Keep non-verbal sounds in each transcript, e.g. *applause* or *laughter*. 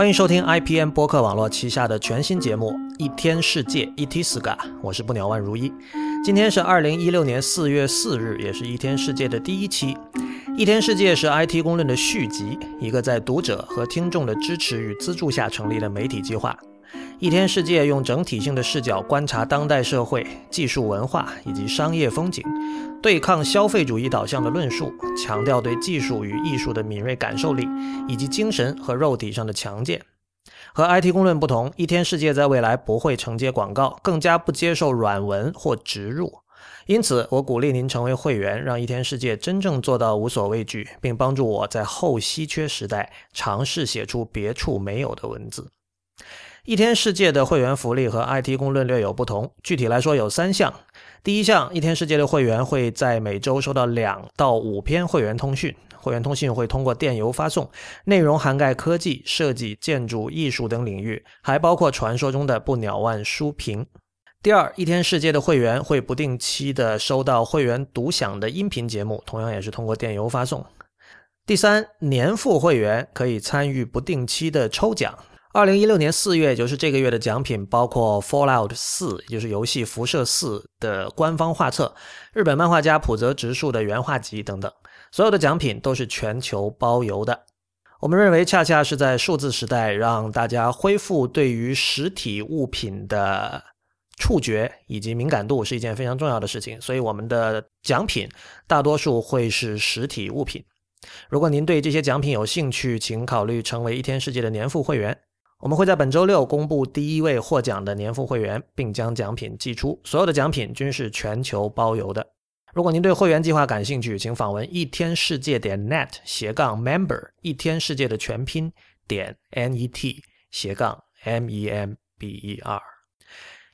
欢迎收听 IPN 播客网络旗下的全新节目《一天世界 ET s g a 我是不鸟万如一。今天是二零一六年四月四日，也是一天世界的第一期。一天世界是 IT 公论的续集，一个在读者和听众的支持与资助下成立的媒体计划。一天世界用整体性的视角观察当代社会、技术文化以及商业风景，对抗消费主义导向的论述，强调对技术与艺术的敏锐感受力，以及精神和肉体上的强健。和 IT 公论不同，一天世界在未来不会承接广告，更加不接受软文或植入。因此，我鼓励您成为会员，让一天世界真正做到无所畏惧，并帮助我在后稀缺时代尝试写出别处没有的文字。一天世界的会员福利和 IT 公论略有不同，具体来说有三项。第一项，一天世界的会员会在每周收到两到五篇会员通讯，会员通讯会通过电邮发送，内容涵盖科技、设计、建筑、艺术等领域，还包括传说中的不鸟万书评。第二，一天世界的会员会不定期的收到会员独享的音频节目，同样也是通过电邮发送。第三，年付会员可以参与不定期的抽奖。二零一六年四月，就是这个月的奖品包括《Fallout 四》，也就是游戏《辐射四》的官方画册，日本漫画家浦泽直树的原画集等等。所有的奖品都是全球包邮的。我们认为，恰恰是在数字时代，让大家恢复对于实体物品的触觉以及敏感度是一件非常重要的事情。所以，我们的奖品大多数会是实体物品。如果您对这些奖品有兴趣，请考虑成为一天世界的年付会员。我们会在本周六公布第一位获奖的年付会员，并将奖品寄出。所有的奖品均是全球包邮的。如果您对会员计划感兴趣，请访问一天世界点 net 斜杠 member，一天世界的全拼点 n e t 斜杠 m e m b e r。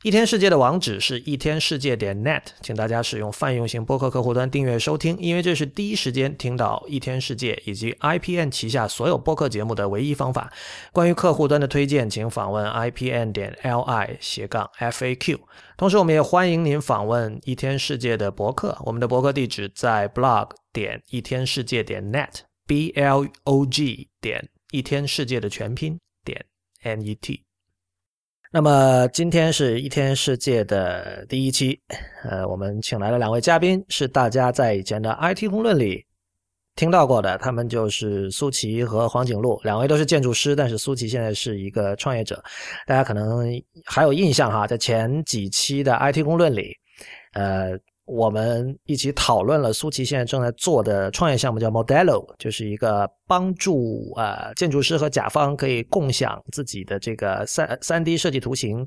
一天世界的网址是一天世界点 net，请大家使用泛用型播客客户端订阅收听，因为这是第一时间听到一天世界以及 IPN 旗下所有播客节目的唯一方法。关于客户端的推荐，请访问 IPN 点 li 斜杠 FAQ。同时，我们也欢迎您访问一天世界的博客，我们的博客地址在 blog 点一天世界点 net，b l o g 点一天世界的全拼点 n e t。那么今天是一天世界的第一期，呃，我们请来了两位嘉宾，是大家在以前的 IT 公论里听到过的，他们就是苏琪和黄景璐，两位都是建筑师，但是苏琪现在是一个创业者，大家可能还有印象哈，在前几期的 IT 公论里，呃。我们一起讨论了苏琪现在正在做的创业项目，叫 Modelo，就是一个帮助呃建筑师和甲方可以共享自己的这个三三 D 设计图形，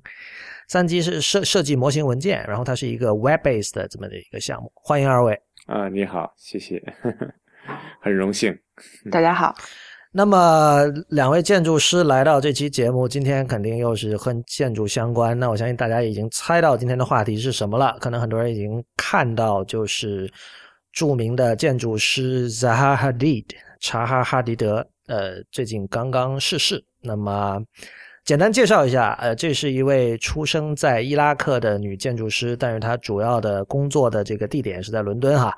三 D 是设设计模型文件，然后它是一个 Web-based 的这么的一个项目。欢迎二位啊，你好，谢谢，*laughs* 很荣幸。大家好。那么，两位建筑师来到这期节目，今天肯定又是和建筑相关。那我相信大家已经猜到今天的话题是什么了。可能很多人已经看到，就是著名的建筑师 Zaha Hadid 查哈哈迪德，呃，最近刚刚逝世。那么，简单介绍一下，呃，这是一位出生在伊拉克的女建筑师，但是她主要的工作的这个地点是在伦敦哈。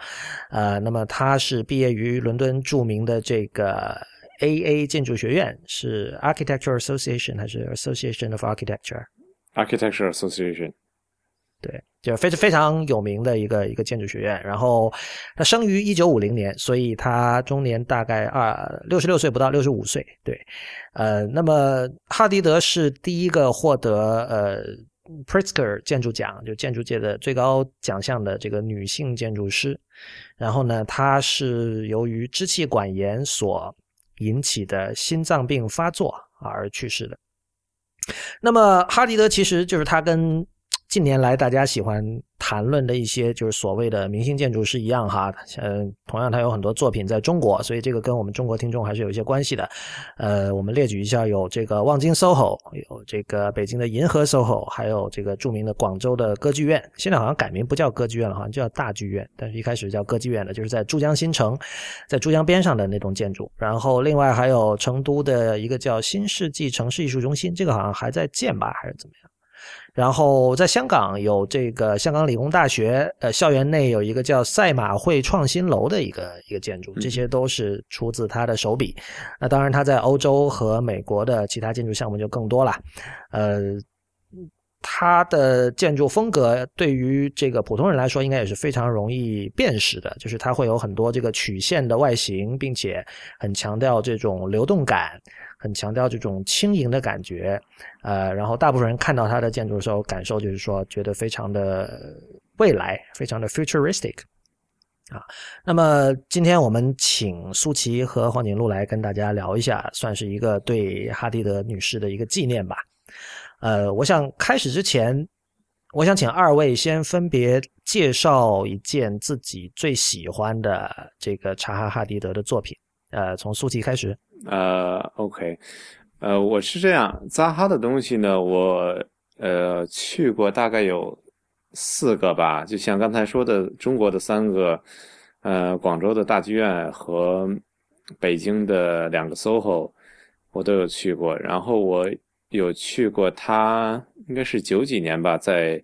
呃，那么她是毕业于伦敦著名的这个。A A 建筑学院是 Architecture Association 还是 Association of Architecture？Architecture Association，对，就非非常有名的一个一个建筑学院。然后他生于一九五零年，所以他中年大概二六十六岁不到六十五岁。对，呃，那么哈迪德是第一个获得呃 Pritzker 建筑奖，就建筑界的最高奖项的这个女性建筑师。然后呢，她是由于支气管炎所引起的心脏病发作而去世的。那么，哈迪德其实就是他跟。近年来，大家喜欢谈论的一些就是所谓的明星建筑师一样哈，呃，同样他有很多作品在中国，所以这个跟我们中国听众还是有一些关系的。呃，我们列举一下，有这个望京 SOHO，有这个北京的银河 SOHO，还有这个著名的广州的歌剧院，现在好像改名不叫歌剧院了，好像叫大剧院，但是一开始叫歌剧院的，就是在珠江新城，在珠江边上的那栋建筑。然后另外还有成都的一个叫新世纪城市艺术中心，这个好像还在建吧，还是怎么样？然后在香港有这个香港理工大学，呃，校园内有一个叫赛马会创新楼的一个一个建筑，这些都是出自他的手笔。那当然，他在欧洲和美国的其他建筑项目就更多了。呃，他的建筑风格对于这个普通人来说，应该也是非常容易辨识的，就是它会有很多这个曲线的外形，并且很强调这种流动感。很强调这种轻盈的感觉，呃，然后大部分人看到它的建筑的时候，感受就是说觉得非常的未来，非常的 futuristic，啊，那么今天我们请苏琪和黄景璐来跟大家聊一下，算是一个对哈迪德女士的一个纪念吧。呃，我想开始之前，我想请二位先分别介绍一件自己最喜欢的这个查哈哈迪德的作品。呃，从苏琪开始。呃，OK，呃，我是这样，扎哈的东西呢，我呃去过大概有四个吧，就像刚才说的，中国的三个，呃，广州的大剧院和北京的两个 SOHO，我都有去过。然后我有去过他，应该是九几年吧，在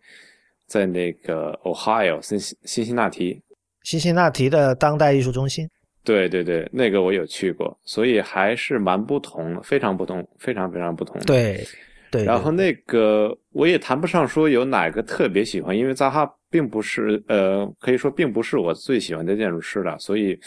在那个 Ohio 新新辛那提，新辛那提的当代艺术中心。对对对，那个我有去过，所以还是蛮不同，非常不同，非常非常不同。对对。然后那个我也谈不上说有哪个特别喜欢，因为扎哈并不是呃，可以说并不是我最喜欢的建筑师了，所以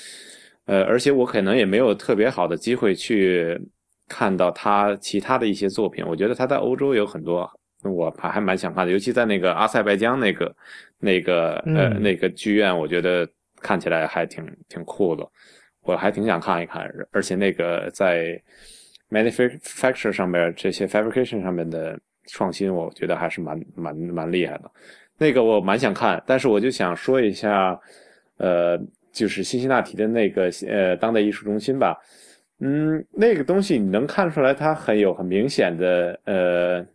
呃，而且我可能也没有特别好的机会去看到他其他的一些作品。我觉得他在欧洲有很多，我还还蛮想看的，尤其在那个阿塞拜疆那个那个呃那个剧院，我觉得。看起来还挺挺酷的，我还挺想看一看。而且那个在 manufacture 上面这些 fabrication 上面的创新，我觉得还是蛮蛮蛮厉害的。那个我蛮想看，但是我就想说一下，呃，就是辛辛那提的那个呃当代艺术中心吧。嗯，那个东西你能看出来，它很有很明显的呃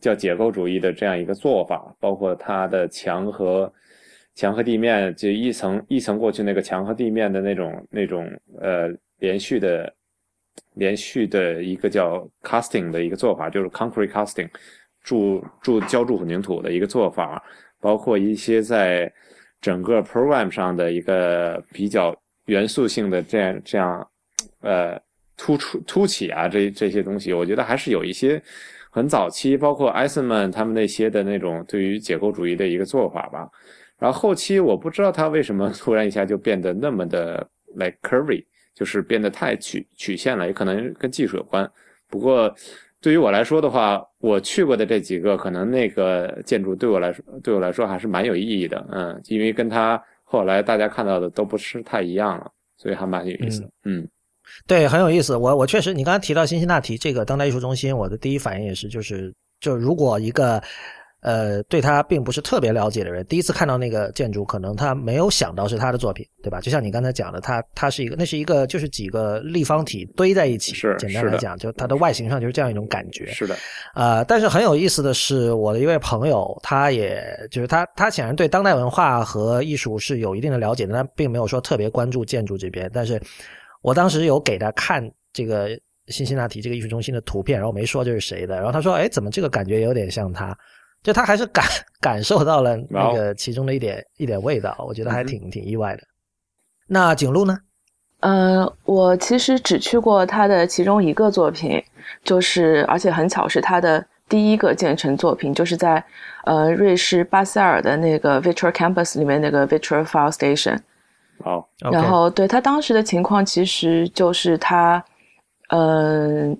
叫解构主义的这样一个做法，包括它的墙和。墙和地面就一层一层过去，那个墙和地面的那种那种呃连续的连续的一个叫 casting 的一个做法，就是 concrete casting 注注浇筑混凝土的一个做法，包括一些在整个 program 上的一个比较元素性的这样这样呃突出凸起啊这这些东西，我觉得还是有一些很早期，包括艾森曼他们那些的那种对于解构主义的一个做法吧。然后后期我不知道他为什么突然一下就变得那么的 like curvy，就是变得太曲曲线了，也可能跟技术有关。不过对于我来说的话，我去过的这几个，可能那个建筑对我来说对我来说还是蛮有意义的，嗯，因为跟他后来大家看到的都不是太一样了，所以还蛮有意思。嗯，对，很有意思。我我确实，你刚才提到辛辛那提这个当代艺术中心，我的第一反应也是，就是就如果一个。呃，对他并不是特别了解的人，第一次看到那个建筑，可能他没有想到是他的作品，对吧？就像你刚才讲的，它它是一个，那是一个，就是几个立方体堆在一起。是，简单来讲，就它的外形上就是这样一种感觉。是的。呃，但是很有意思的是，我的一位朋友，他也就是他，他显然对当代文化和艺术是有一定的了解的，但并没有说特别关注建筑这边。但是我当时有给他看这个辛辛那提这个艺术中心的图片，然后没说这是谁的，然后他说：“哎，怎么这个感觉有点像他？”就他还是感 *laughs* 感受到了那个其中的一点一点味道，我觉得还挺挺意外的。那景路呢？呃，我其实只去过他的其中一个作品，就是而且很巧是他的第一个建成作品，就是在呃瑞士巴塞尔的那个 Virtual Campus 里面那个 Virtual File Station。好，然后对他当时的情况其实就是他，嗯。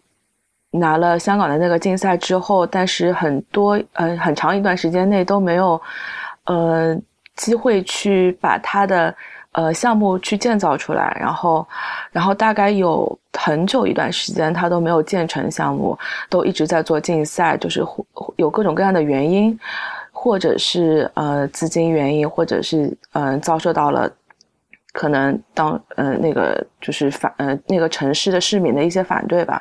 拿了香港的那个竞赛之后，但是很多呃很长一段时间内都没有，呃机会去把他的呃项目去建造出来，然后然后大概有很久一段时间他都没有建成项目，都一直在做竞赛，就是有各种各样的原因，或者是呃资金原因，或者是嗯遭受到了。可能当呃那个就是反呃那个城市的市民的一些反对吧，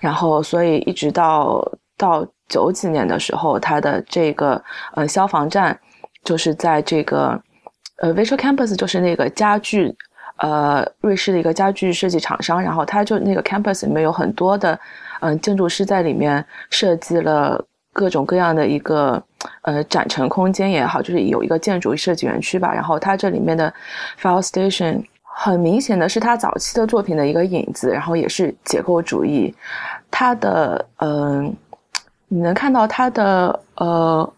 然后所以一直到到九几年的时候，它的这个呃消防站就是在这个呃 Virtual Campus 就是那个家具呃瑞士的一个家具设计厂商，然后它就那个 Campus 里面有很多的嗯建筑师在里面设计了。各种各样的一个呃展陈空间也好，就是有一个建筑设计园区吧。然后它这里面的 file station 很明显的是他早期的作品的一个影子，然后也是结构主义。它的嗯，你能看到它的呃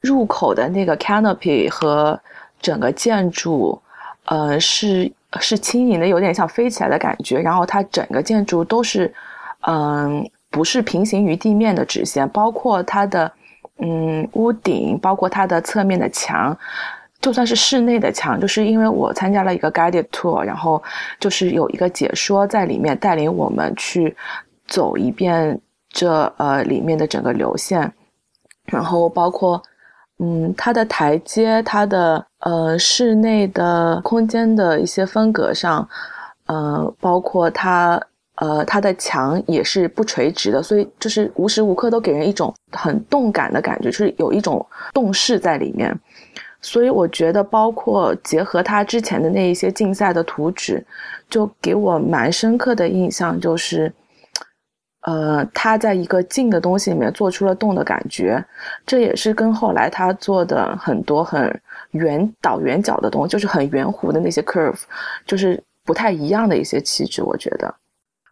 入口的那个 canopy 和整个建筑，呃是是轻盈的，有点像飞起来的感觉。然后它整个建筑都是嗯。不是平行于地面的直线，包括它的嗯屋顶，包括它的侧面的墙，就算是室内的墙，就是因为我参加了一个 guided tour，然后就是有一个解说在里面带领我们去走一遍这呃里面的整个流线，然后包括嗯它的台阶，它的呃室内的空间的一些风格上，呃包括它。呃，它的墙也是不垂直的，所以就是无时无刻都给人一种很动感的感觉，就是有一种动势在里面。所以我觉得，包括结合他之前的那一些竞赛的图纸，就给我蛮深刻的印象，就是，呃，他在一个静的东西里面做出了动的感觉。这也是跟后来他做的很多很圆倒圆角的东西，就是很圆弧的那些 curve，就是不太一样的一些气质，我觉得。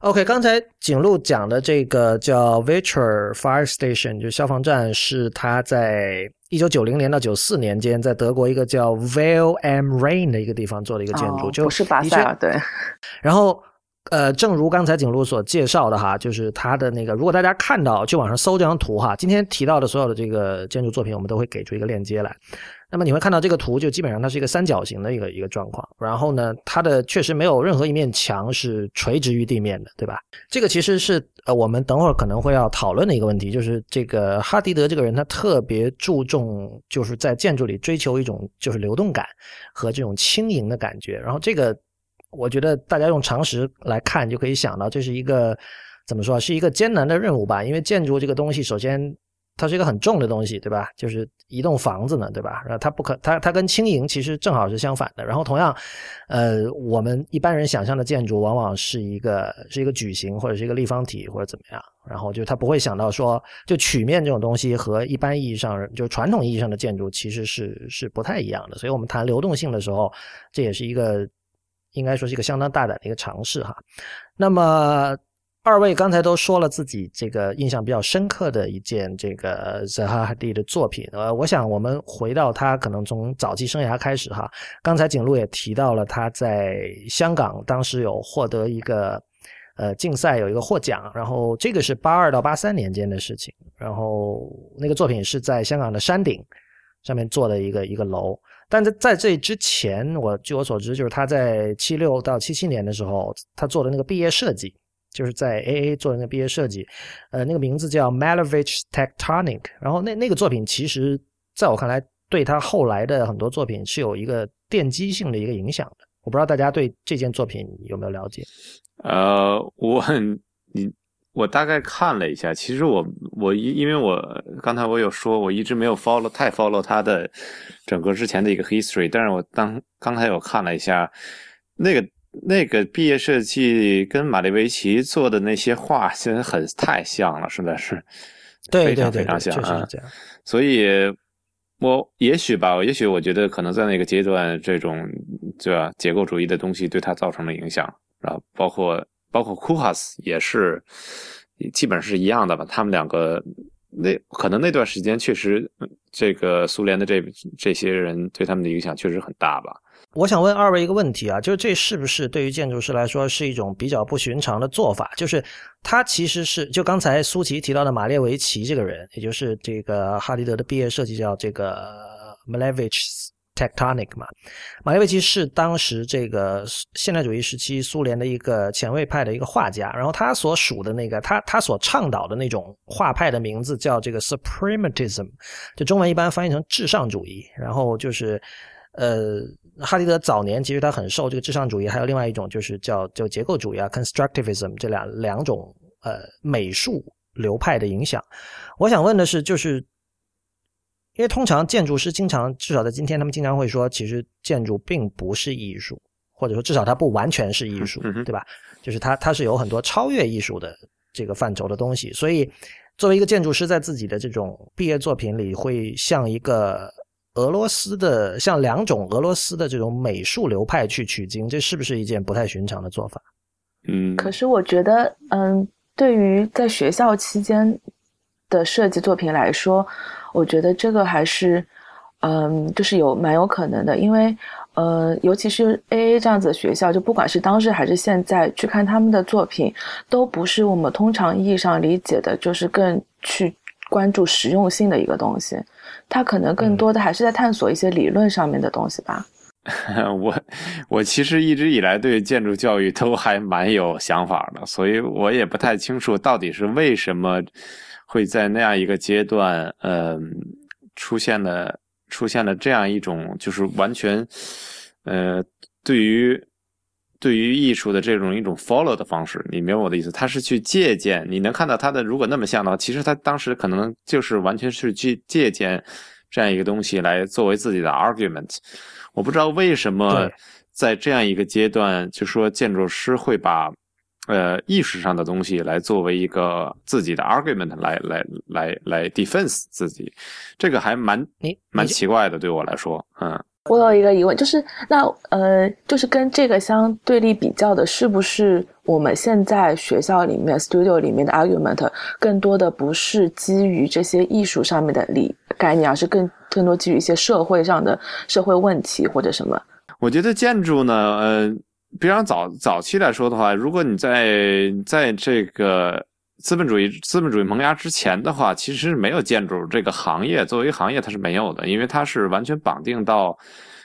OK，刚才景路讲的这个叫 v i t u a l Fire Station，就消防站，是他在一九九零年到九四年间，在德国一个叫 Vale am Rain 的一个地方做的一个建筑，就不是巴塞尔对。然后，呃，正如刚才景路所介绍的哈，就是他的那个，如果大家看到，去网上搜这张图哈，今天提到的所有的这个建筑作品，我们都会给出一个链接来。那么你会看到这个图，就基本上它是一个三角形的一个一个状况。然后呢，它的确实没有任何一面墙是垂直于地面的，对吧？这个其实是呃，我们等会儿可能会要讨论的一个问题，就是这个哈迪德这个人，他特别注重就是在建筑里追求一种就是流动感和这种轻盈的感觉。然后这个，我觉得大家用常识来看就可以想到，这是一个怎么说，是一个艰难的任务吧？因为建筑这个东西，首先。它是一个很重的东西，对吧？就是一栋房子呢，对吧？然后它不可，它它跟轻盈其实正好是相反的。然后同样，呃，我们一般人想象的建筑往往是一个是一个矩形或者是一个立方体或者怎么样。然后就他不会想到说，就曲面这种东西和一般意义上就传统意义上的建筑其实是是不太一样的。所以我们谈流动性的时候，这也是一个应该说是一个相当大胆的一个尝试哈。那么。二位刚才都说了自己这个印象比较深刻的一件这个 Zaha h a d i 的作品，呃，我想我们回到他可能从早期生涯开始哈。刚才景路也提到了他在香港当时有获得一个呃竞赛有一个获奖，然后这个是八二到八三年间的事情，然后那个作品是在香港的山顶上面做的一个一个楼，但在在这之前，我据我所知就是他在七六到七七年的时候，他做的那个毕业设计。就是在 A A 做的那个毕业设计，呃，那个名字叫 Malevich Tectonic。然后那那个作品，其实在我看来，对他后来的很多作品是有一个奠基性的一个影响的。我不知道大家对这件作品有没有了解？呃，我你我大概看了一下，其实我我因因为我刚才我有说，我一直没有 follow 太 follow 他的整个之前的一个 history，但是我当刚才有看了一下那个。那个毕业设计跟马列维奇做的那些画，现在很太像了，实在是，对非常非常像啊。所以，我也许吧，也许我觉得可能在那个阶段，这种对吧，结构主义的东西对他造成了影响啊，包括包括库哈斯也是，基本上是一样的吧。他们两个那可能那段时间确实，这个苏联的这这些人对他们的影响确实很大吧。我想问二位一个问题啊，就是这是不是对于建筑师来说是一种比较不寻常的做法？就是他其实是就刚才苏琪提到的马列维奇这个人，也就是这个哈迪德的毕业设计叫这个 Malevich Tectonic 嘛。马列维奇是当时这个现代主义时期苏联的一个前卫派的一个画家，然后他所属的那个他他所倡导的那种画派的名字叫这个 Suprematism，就中文一般翻译成至上主义，然后就是呃。哈迪德早年其实他很受这个至上主义，还有另外一种就是叫就结构主义啊，constructivism 这两两种呃美术流派的影响。我想问的是，就是因为通常建筑师经常，至少在今天，他们经常会说，其实建筑并不是艺术，或者说至少它不完全是艺术，对吧？就是它它是有很多超越艺术的这个范畴的东西。所以作为一个建筑师，在自己的这种毕业作品里，会像一个俄罗斯的，向两种俄罗斯的这种美术流派去取经，这是不是一件不太寻常的做法？嗯，可是我觉得，嗯，对于在学校期间的设计作品来说，我觉得这个还是，嗯，就是有蛮有可能的，因为。呃，尤其是 A A 这样子的学校，就不管是当时还是现在去看他们的作品，都不是我们通常意义上理解的，就是更去关注实用性的一个东西。他可能更多的还是在探索一些理论上面的东西吧。*laughs* 我我其实一直以来对建筑教育都还蛮有想法的，所以我也不太清楚到底是为什么会在那样一个阶段，嗯，出现了。出现了这样一种，就是完全，呃，对于对于艺术的这种一种 follow 的方式，你明白我的意思？他是去借鉴，你能看到他的，如果那么像的话，其实他当时可能就是完全是去借鉴这样一个东西来作为自己的 argument。我不知道为什么在这样一个阶段，就说建筑师会把。呃，意识上的东西来作为一个自己的 argument 来来来来 defense 自己，这个还蛮蛮奇怪的，对我来说，嗯。我有一个疑问，就是那呃，就是跟这个相对立比较的，是不是我们现在学校里面 studio 里面的 argument 更多的不是基于这些艺术上面的理概念，而是更更多基于一些社会上的社会问题或者什么？我觉得建筑呢，呃。比方早早期来说的话，如果你在在这个资本主义资本主义萌芽之前的话，其实是没有建筑这个行业作为行业它是没有的，因为它是完全绑定到，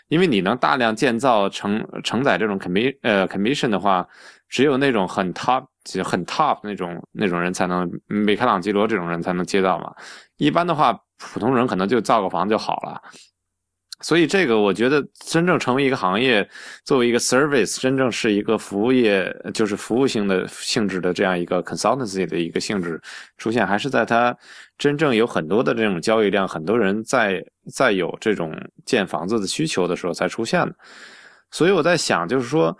因为你能大量建造承承载这种 commission 呃 commission 的话，只有那种很 top 很 top 那种那种人才能，米开朗基罗这种人才能接到嘛，一般的话，普通人可能就造个房就好了。所以这个我觉得，真正成为一个行业，作为一个 service，真正是一个服务业，就是服务性的性质的这样一个 consultancy 的一个性质出现，还是在它真正有很多的这种交易量，很多人在在有这种建房子的需求的时候才出现的。所以我在想，就是说，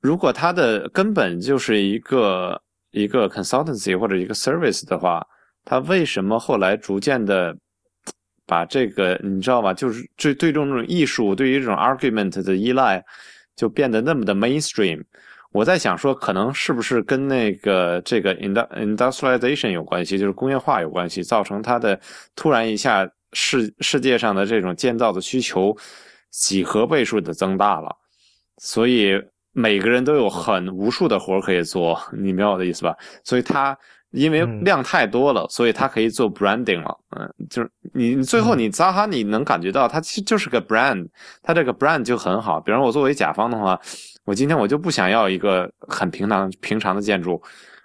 如果它的根本就是一个一个 consultancy 或者一个 service 的话，它为什么后来逐渐的？把这个你知道吧？就是对对这种艺术，对于这种 argument 的依赖，就变得那么的 mainstream。我在想说，可能是不是跟那个这个 industrialization 有关系，就是工业化有关系，造成它的突然一下世世界上的这种建造的需求几何倍数的增大了，所以每个人都有很无数的活可以做，你明白我的意思吧？所以它。因为量太多了，所以它可以做 branding 了。嗯，就是你最后你扎哈，你能感觉到它其实就是个 brand，它这个 brand 就很好。比方我作为甲方的话，我今天我就不想要一个很平常平常的建筑，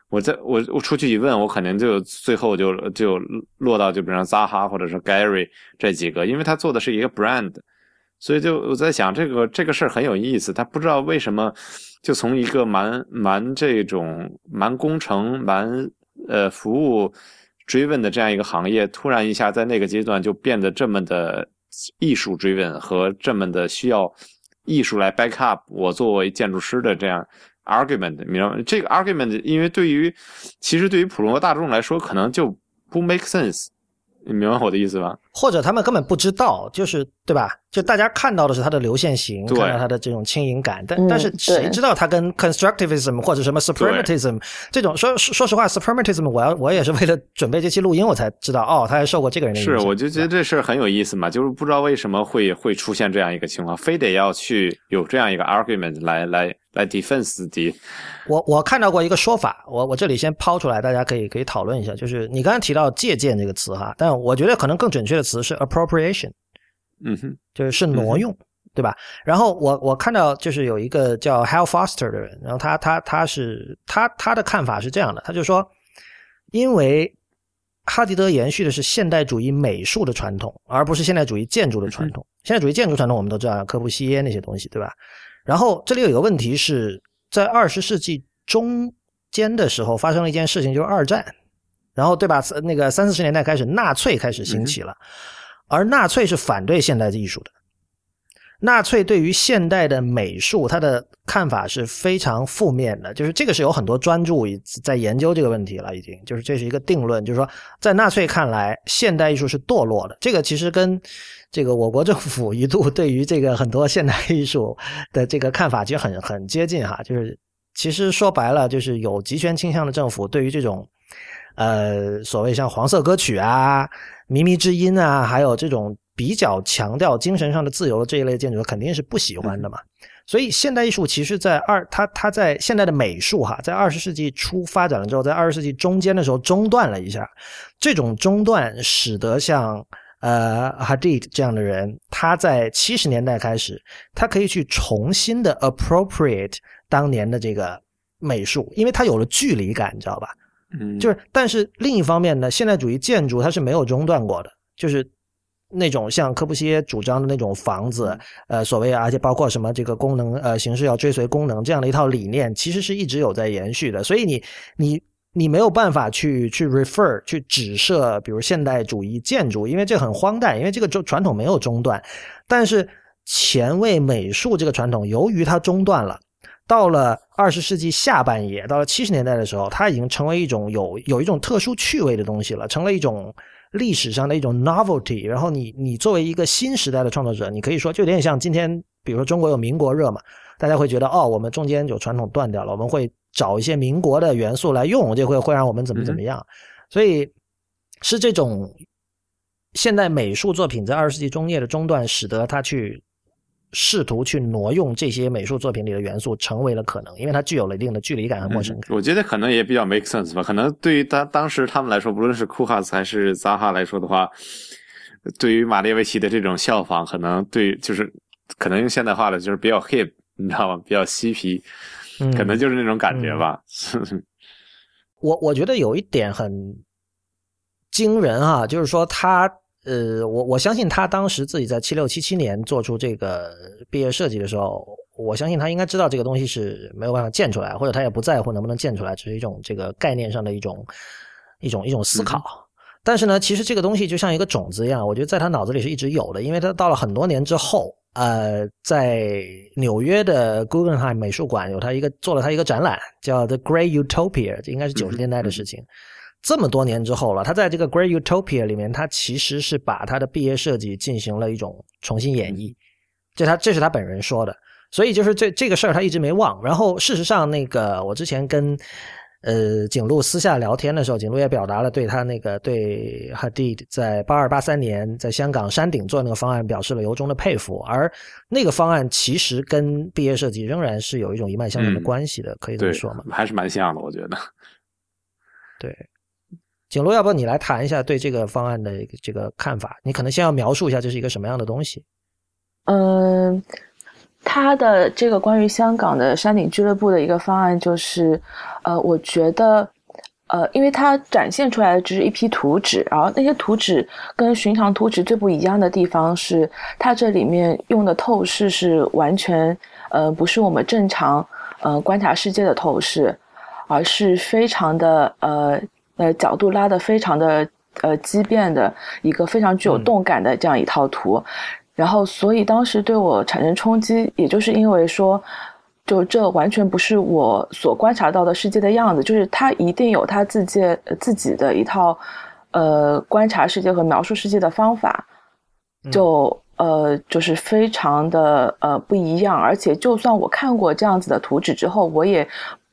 我在我我出去一问，我可能就最后就就落到就比方扎哈或者是 Gary 这几个，因为他做的是一个 brand，所以就我在想这个这个事儿很有意思。他不知道为什么就从一个蛮蛮这种蛮工程蛮。呃，服务追问的这样一个行业，突然一下在那个阶段就变得这么的艺术追问和这么的需要艺术来 back up 我作为建筑师的这样 argument，明白吗？这个 argument，因为对于其实对于普罗大众来说，可能就不 make sense。你明白我的意思吧？或者他们根本不知道，就是对吧？就大家看到的是它的流线型，看到它的这种轻盈感，但但是谁知道它跟 constructivism 或者什么 suprematism 这种说说实话，suprematism 我要我也是为了准备这期录音我才知道哦，他还受过这个人的影响。是，我就觉得这事儿很有意思嘛，就是不知道为什么会会出现这样一个情况，非得要去有这样一个 argument 来来。来 defense 的，我我看到过一个说法，我我这里先抛出来，大家可以可以讨论一下。就是你刚才提到借鉴这个词哈，但我觉得可能更准确的词是 appropriation，嗯哼，就是是挪用，对吧？然后我我看到就是有一个叫 Hal Foster 的人，然后他他他是他他的看法是这样的，他就说，因为哈迪德延续的是现代主义美术的传统，而不是现代主义建筑的传统。现代主义建筑传统我们都知道，科布西耶那些东西，对吧？然后这里有一个问题是在二十世纪中间的时候发生了一件事情，就是二战，然后对吧？那个三四十年代开始，纳粹开始兴起了，而纳粹是反对现代艺术的，纳粹对于现代的美术，他的看法是非常负面的。就是这个是有很多专注在研究这个问题了，已经就是这是一个定论，就是说在纳粹看来，现代艺术是堕落的。这个其实跟这个我国政府一度对于这个很多现代艺术的这个看法其实很很接近哈。就是其实说白了，就是有极权倾向的政府对于这种呃所谓像黄色歌曲啊、靡靡之音啊，还有这种。比较强调精神上的自由的这一类建筑，肯定是不喜欢的嘛。所以现代艺术其实，在二它它在现代的美术哈，在二十世纪初发展了之后，在二十世纪中间的时候中断了一下。这种中断使得像呃 Hadid 这样的人，他在七十年代开始，他可以去重新的 appropriate 当年的这个美术，因为他有了距离感，你知道吧？嗯，就是但是另一方面呢，现代主义建筑它是没有中断过的，就是。那种像科布西耶主张的那种房子，呃，所谓而且包括什么这个功能，呃，形式要追随功能这样的一套理念，其实是一直有在延续的。所以你你你没有办法去去 refer 去指涉，比如现代主义建筑，因为这很荒诞，因为这个传统没有中断。但是前卫美术这个传统，由于它中断了，到了二十世纪下半叶，到了七十年代的时候，它已经成为一种有有一种特殊趣味的东西了，成了一种。历史上的一种 novelty，然后你你作为一个新时代的创作者，你可以说就有点像今天，比如说中国有民国热嘛，大家会觉得哦，我们中间有传统断掉了，我们会找一些民国的元素来用，这会会让我们怎么怎么样，所以是这种现代美术作品在二十世纪中叶的中断，使得它去。试图去挪用这些美术作品里的元素，成为了可能，因为它具有了一定的距离感和陌生感。我觉得可能也比较 make sense 吧。可能对于当当时他们来说，不论是库哈斯还是扎哈来说的话，对于马列维奇的这种效仿，可能对就是可能用现代化的就是比较 hip，你知道吗？比较嬉皮，可能就是那种感觉吧。我我觉得有一点很惊人啊，就是说他。呃，我我相信他当时自己在七六七七年做出这个毕业设计的时候，我相信他应该知道这个东西是没有办法建出来，或者他也不在乎能不能建出来，只是一种这个概念上的一种一种一种思考。但是呢，其实这个东西就像一个种子一样，我觉得在他脑子里是一直有的，因为他到了很多年之后，呃，在纽约的 Guggenheim 美术馆有他一个做了他一个展览，叫 The Great Utopia，这应该是九十年代的事情。这么多年之后了，他在这个 Great Utopia 里面，他其实是把他的毕业设计进行了一种重新演绎，这他这是他本人说的，所以就是这这个事儿他一直没忘。然后事实上，那个我之前跟呃景路私下聊天的时候，景路也表达了对他那个对 Hadid 在八二八三年在香港山顶做那个方案表示了由衷的佩服，而那个方案其实跟毕业设计仍然是有一种一脉相承的关系的，可以这么说吗？还是蛮像的，我觉得。对。景路，要不你来谈一下对这个方案的这个看法？你可能先要描述一下这是一个什么样的东西。嗯，他的这个关于香港的山顶俱乐部的一个方案，就是，呃，我觉得，呃，因为它展现出来的只是一批图纸，然后那些图纸跟寻常图纸最不一样的地方是，它这里面用的透视是完全，呃，不是我们正常，呃，观察世界的透视，而是非常的，呃。呃，角度拉得非常的呃畸变的一个非常具有动感的这样一套图，然后所以当时对我产生冲击，也就是因为说，就这完全不是我所观察到的世界的样子，就是他一定有他自己自己的一套呃观察世界和描述世界的方法，就呃就是非常的呃不一样，而且就算我看过这样子的图纸之后，我也。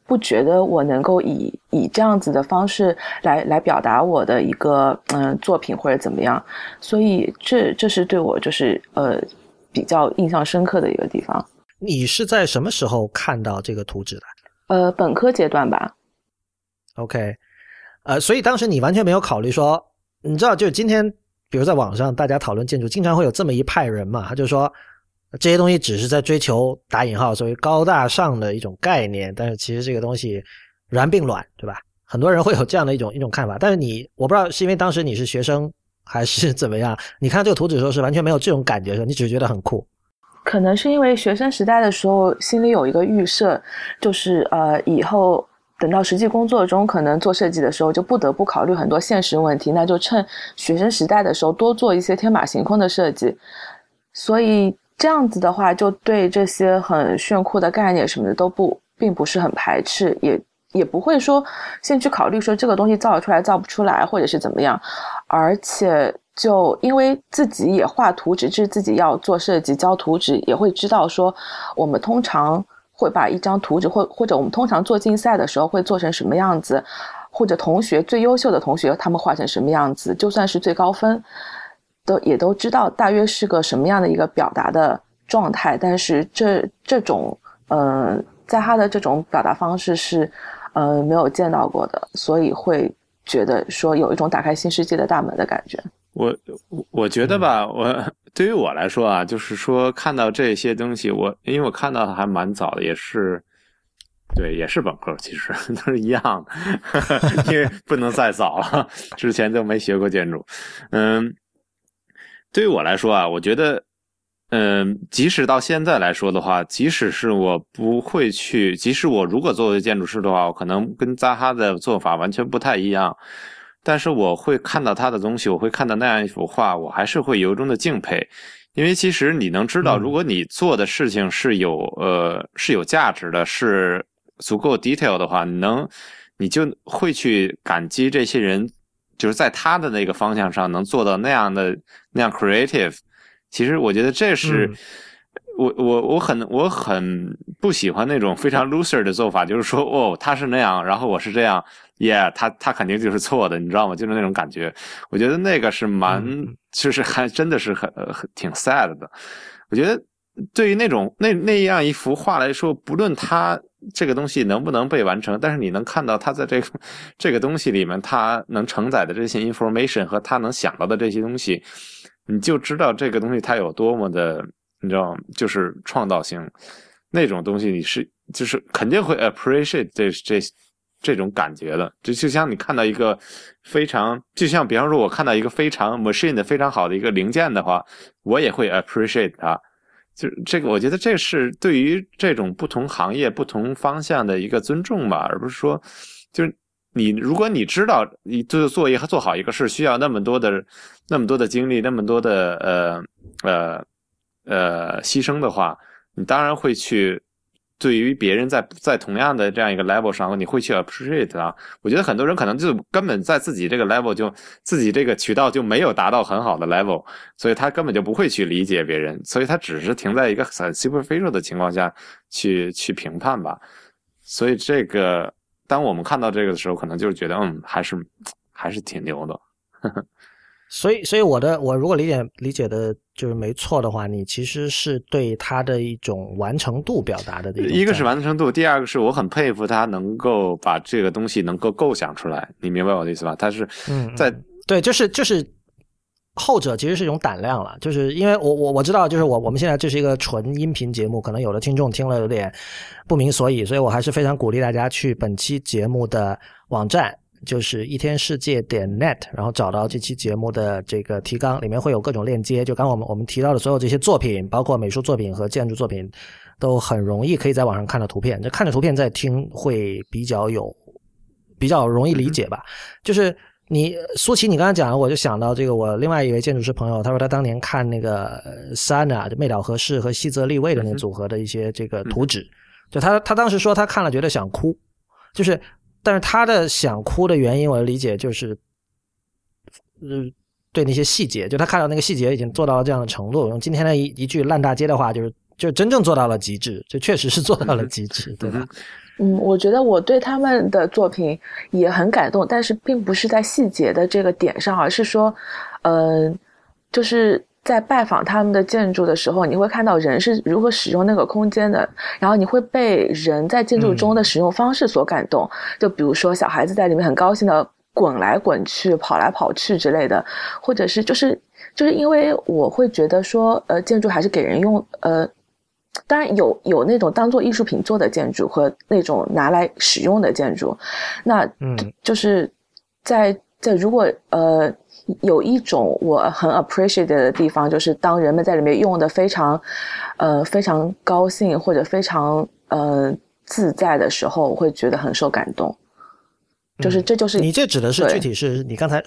不觉得我能够以以这样子的方式来来表达我的一个嗯作品或者怎么样，所以这这是对我就是呃比较印象深刻的一个地方。你是在什么时候看到这个图纸的？呃，本科阶段吧。OK，呃，所以当时你完全没有考虑说，你知道，就是今天，比如在网上大家讨论建筑，经常会有这么一派人嘛，他就说。这些东西只是在追求打引号所谓高大上的一种概念，但是其实这个东西软并卵，对吧？很多人会有这样的一种一种看法。但是你，我不知道是因为当时你是学生还是怎么样，你看这个图纸的时候是完全没有这种感觉的，你只是觉得很酷。可能是因为学生时代的时候心里有一个预设，就是呃，以后等到实际工作中可能做设计的时候就不得不考虑很多现实问题，那就趁学生时代的时候多做一些天马行空的设计，所以。这样子的话，就对这些很炫酷的概念什么的都不并不是很排斥，也也不会说先去考虑说这个东西造出来造不出来，或者是怎么样。而且就因为自己也画图纸，就是自己要做设计交图纸，也会知道说我们通常会把一张图纸或或者我们通常做竞赛的时候会做成什么样子，或者同学最优秀的同学他们画成什么样子，就算是最高分。都也都知道大约是个什么样的一个表达的状态，但是这这种呃，在他的这种表达方式是呃没有见到过的，所以会觉得说有一种打开新世界的大门的感觉。我我觉得吧，我 *laughs* 对于我来说啊，就是说看到这些东西，我因为我看到的还蛮早的，也是对，也是本科，其实 *laughs* 都是一样的，*laughs* 因为不能再早了，之前就没学过建筑，嗯。对于我来说啊，我觉得，嗯，即使到现在来说的话，即使是我不会去，即使我如果作为建筑师的话，我可能跟扎哈的做法完全不太一样，但是我会看到他的东西，我会看到那样一幅画，我还是会由衷的敬佩，因为其实你能知道，如果你做的事情是有呃是有价值的，是足够 detail 的话，你能你就会去感激这些人。就是在他的那个方向上能做到那样的那样 creative，其实我觉得这是我我我很我很不喜欢那种非常 loser 的做法，就是说哦他是那样，然后我是这样，yeah 他他肯定就是错的，你知道吗？就是那种感觉，我觉得那个是蛮就是还真的是很很挺 sad 的。我觉得对于那种那那样一幅画来说，不论他。这个东西能不能被完成？但是你能看到它在这个这个东西里面，它能承载的这些 information 和它能想到的这些东西，你就知道这个东西它有多么的，你知道，就是创造性那种东西，你是就是肯定会 appreciate 这这这种感觉的。就就像你看到一个非常，就像比方说，我看到一个非常 machine 的非常好的一个零件的话，我也会 appreciate 它。就这个，我觉得这是对于这种不同行业、不同方向的一个尊重吧，而不是说，就是你如果你知道你做做一做好一个事需要那么多的、那么多的精力、那么多的呃呃呃牺牲的话，你当然会去。对于别人在在同样的这样一个 level 上，你会去 appreciate 啊？我觉得很多人可能就根本在自己这个 level 就自己这个渠道就没有达到很好的 level，所以他根本就不会去理解别人，所以他只是停在一个很 superficial 的情况下去去评判吧。所以这个当我们看到这个的时候，可能就是觉得嗯，还是还是挺牛的。呵呵所以，所以我的我如果理解理解的就是没错的话，你其实是对他的一种完成度表达的。一个是完成度，第二个是我很佩服他能够把这个东西能够构想出来。你明白我的意思吧？他是在对，就是就是后者其实是一种胆量了。就是因为我我我知道，就是我我们现在这是一个纯音频节目，可能有的听众听了有点不明所以，所以我还是非常鼓励大家去本期节目的网站。就是一天世界点 net，然后找到这期节目的这个提纲，里面会有各种链接。就刚我们我们提到的所有这些作品，包括美术作品和建筑作品，都很容易可以在网上看到图片。就看着图片再听，会比较有比较容易理解吧。就是你苏琪，你刚才讲了，我就想到这个，我另外一位建筑师朋友，他说他当年看那个 Sana 就魅岛和世和西泽立卫的那组合的一些这个图纸，就他他当时说他看了觉得想哭，就是。但是他的想哭的原因，我的理解就是，呃，对那些细节，就他看到那个细节已经做到了这样的程度。用今天的一一句烂大街的话，就是，就真正做到了极致，就确实是做到了极致，对吧？嗯，我觉得我对他们的作品也很感动，但是并不是在细节的这个点上，而是说，嗯，就是。在拜访他们的建筑的时候，你会看到人是如何使用那个空间的，然后你会被人在建筑中的使用方式所感动。就比如说小孩子在里面很高兴的滚来滚去、跑来跑去之类的，或者是就是就是因为我会觉得说，呃，建筑还是给人用，呃，当然有有那种当做艺术品做的建筑和那种拿来使用的建筑，那嗯，就是在在如果呃。有一种我很 appreciate 的地方，就是当人们在里面用的非常，呃，非常高兴或者非常呃自在的时候，我会觉得很受感动。就是这就是你这指的是具体是你刚才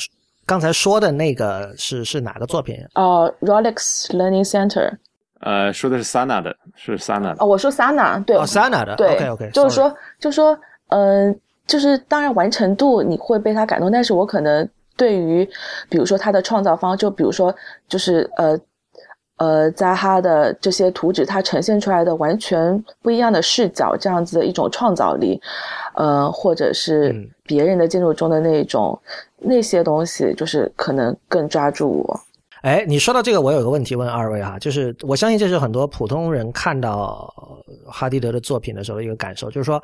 刚才说的那个是是哪个作品？哦，Rolex Learning Center。呃，说的是 Sana 的，是 Sana 的哦，我说 Sana，对，哦，Sana 的，对，OK OK，就是说，就是说，嗯，就是当然完成度你会被他感动，但是我可能对于，比如说他的创造方，就比如说，就是呃。呃，扎哈的这些图纸，它呈现出来的完全不一样的视角，这样子的一种创造力，呃，或者是别人的建筑中的那种那些东西，就是可能更抓住我。哎，你说到这个，我有个问题问二位哈，就是我相信这是很多普通人看到哈迪德的作品的时候一个感受，就是说。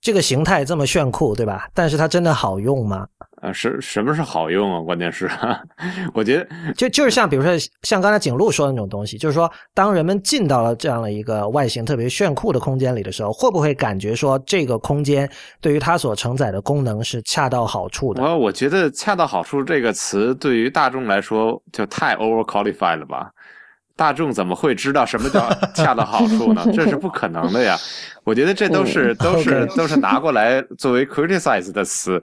这个形态这么炫酷，对吧？但是它真的好用吗？啊，是什么是好用啊？关键是，*laughs* 我觉得就就是像比如说像刚才景路说的那种东西，就是说当人们进到了这样的一个外形特别炫酷的空间里的时候，会不会感觉说这个空间对于它所承载的功能是恰到好处的？我我觉得“恰到好处”这个词对于大众来说就太 over qualified 了吧。大众怎么会知道什么叫 *laughs* 恰到好处呢？这是不可能的呀！我觉得这都是都是都是拿过来作为 criticize 的词。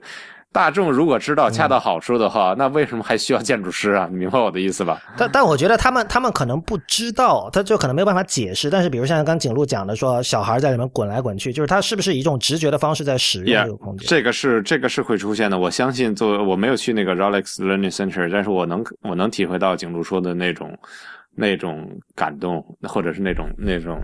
大众如果知道恰到好处的话，那为什么还需要建筑师啊？你明白我的意思吧？但但我觉得他们他们可能不知道，他就可能没有办法解释。但是比如像刚景路讲的，说小孩在里面滚来滚去，就是他是不是以一种直觉的方式在使用这个空间？这个是这个是会出现的。我相信，作为我没有去那个 Rolex Learning Center，但是我能我能体会到景路说的那种。那种感动，或者是那种那种，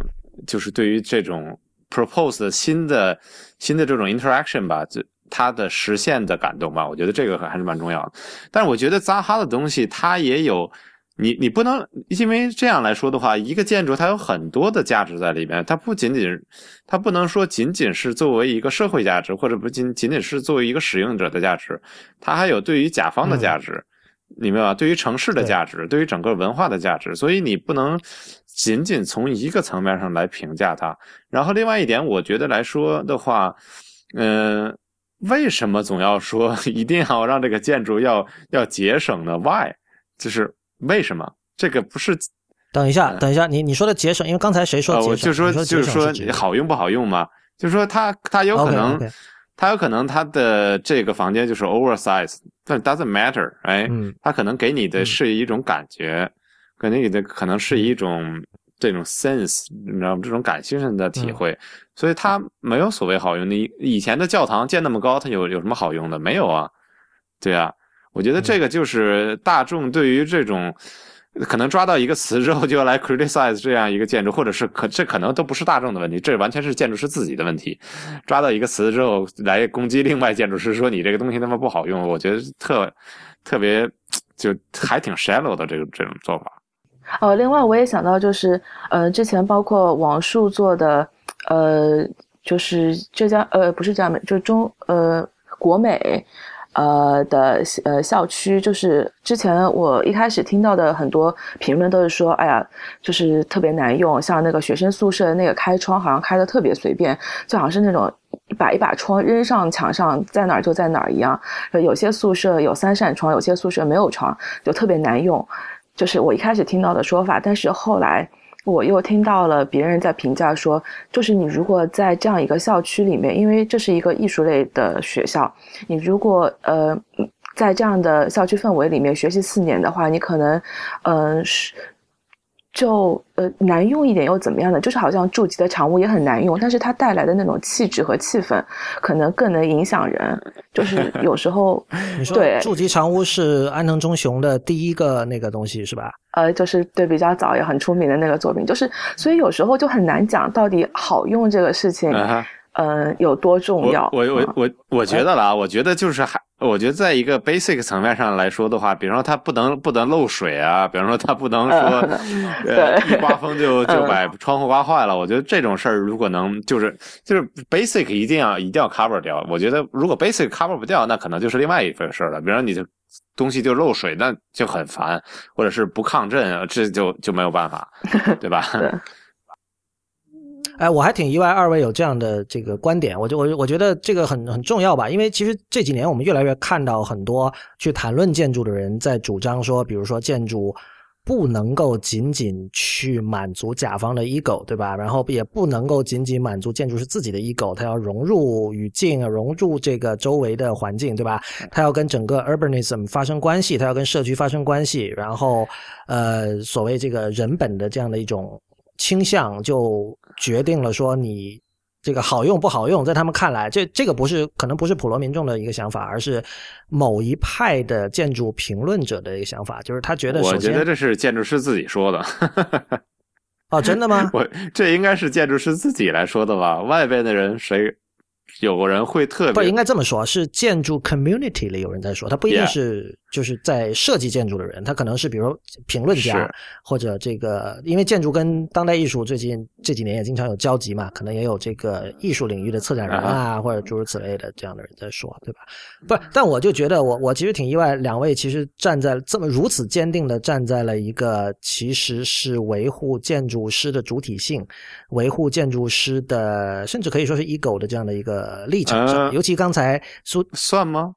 就是对于这种 propose 的新的新的这种 interaction 吧，就它的实现的感动吧，我觉得这个还是蛮重要的。但是我觉得扎哈的东西，它也有你你不能因为这样来说的话，一个建筑它有很多的价值在里面，它不仅仅它不能说仅仅是作为一个社会价值，或者不仅仅仅是作为一个使用者的价值，它还有对于甲方的价值。你明白吧对于城市的价值，对于整个文化的价值，所以你不能仅仅从一个层面上来评价它。然后另外一点，我觉得来说的话，嗯，为什么总要说 *laughs* 一定要让这个建筑要要节省呢？Why？就是为什么？这个不是？等一下，等一下，你你说的节省，因为刚才谁说节省？就说就是说好用不好用嘛？就是说它它有可能。它有可能它的这个房间就是 oversize，但 doesn't matter，哎，它可能给你的是一种感觉，给你的可能是一种这种 sense，你知道吗？这种感性上的体会，所以它没有所谓好用。的以前的教堂建那么高，它有有什么好用的？没有啊，对啊，我觉得这个就是大众对于这种。可能抓到一个词之后就要来 criticize 这样一个建筑，或者是可这可能都不是大众的问题，这完全是建筑师自己的问题。抓到一个词之后来攻击另外建筑师，说你这个东西他妈不好用，我觉得特特别就还挺 shallow 的这个这种做法。哦，另外我也想到就是，呃，之前包括王树做的，呃，就是浙江呃不是浙江美，就中呃国美。呃的呃校区，就是之前我一开始听到的很多评论都是说，哎呀，就是特别难用，像那个学生宿舍的那个开窗，好像开的特别随便，就好像是那种一把一把窗扔上墙上，在哪儿就在哪儿一样。有些宿舍有三扇窗，有些宿舍没有窗，就特别难用。就是我一开始听到的说法，但是后来。我又听到了别人在评价说，就是你如果在这样一个校区里面，因为这是一个艺术类的学校，你如果呃在这样的校区氛围里面学习四年的话，你可能嗯是。就呃难用一点又怎么样呢？就是好像筑基的长屋也很难用，但是它带来的那种气质和气氛，可能更能影响人。*laughs* 就是有时候，你说筑基长屋是安藤忠雄的第一个那个东西是吧？呃，就是对比较早也很出名的那个作品，就是所以有时候就很难讲到底好用这个事情。嗯，有多重要？我我我我觉得啦，我觉得就是还，我觉得在一个 basic 层面上来说的话，比方说它不能不能漏水啊，比方说它不能说，*laughs* 呃，一刮风就 *laughs* 就把窗户刮坏了。我觉得这种事儿如果能就是就是 basic 一定要一定要 cover 掉。我觉得如果 basic cover 不掉，那可能就是另外一回事了。比方说你的东西就漏水，那就很烦，或者是不抗震，这就就没有办法，对吧？*laughs* 哎，我还挺意外，二位有这样的这个观点，我就我我觉得这个很很重要吧，因为其实这几年我们越来越看到很多去谈论建筑的人在主张说，比如说建筑，不能够仅仅去满足甲方的 ego，对吧？然后也不能够仅仅满足建筑师自己的 ego，他要融入语境，融入这个周围的环境，对吧？他要跟整个 urbanism 发生关系，他要跟社区发生关系，然后呃，所谓这个人本的这样的一种倾向，就决定了说你。这个好用不好用，在他们看来，这这个不是可能不是普罗民众的一个想法，而是某一派的建筑评论者的一个想法，就是他觉得。我觉得这是建筑师自己说的。哦，真的吗？*laughs* 我这应该是建筑师自己来说的吧？外边的人谁？有个人会特别不应该这么说，是建筑 community 里有人在说，他不一定是就是在设计建筑的人，他可能是比如评论家或者这个，因为建筑跟当代艺术最近这几年也经常有交集嘛，可能也有这个艺术领域的策展人啊，或者诸如此类的这样的人在说，对吧？不，但我就觉得我我其实挺意外，两位其实站在这么如此坚定的站在了一个其实是维护建筑师的主体性，维护建筑师的，甚至可以说是 ego 的这样的一个。呃，立场上，尤其刚才苏算吗？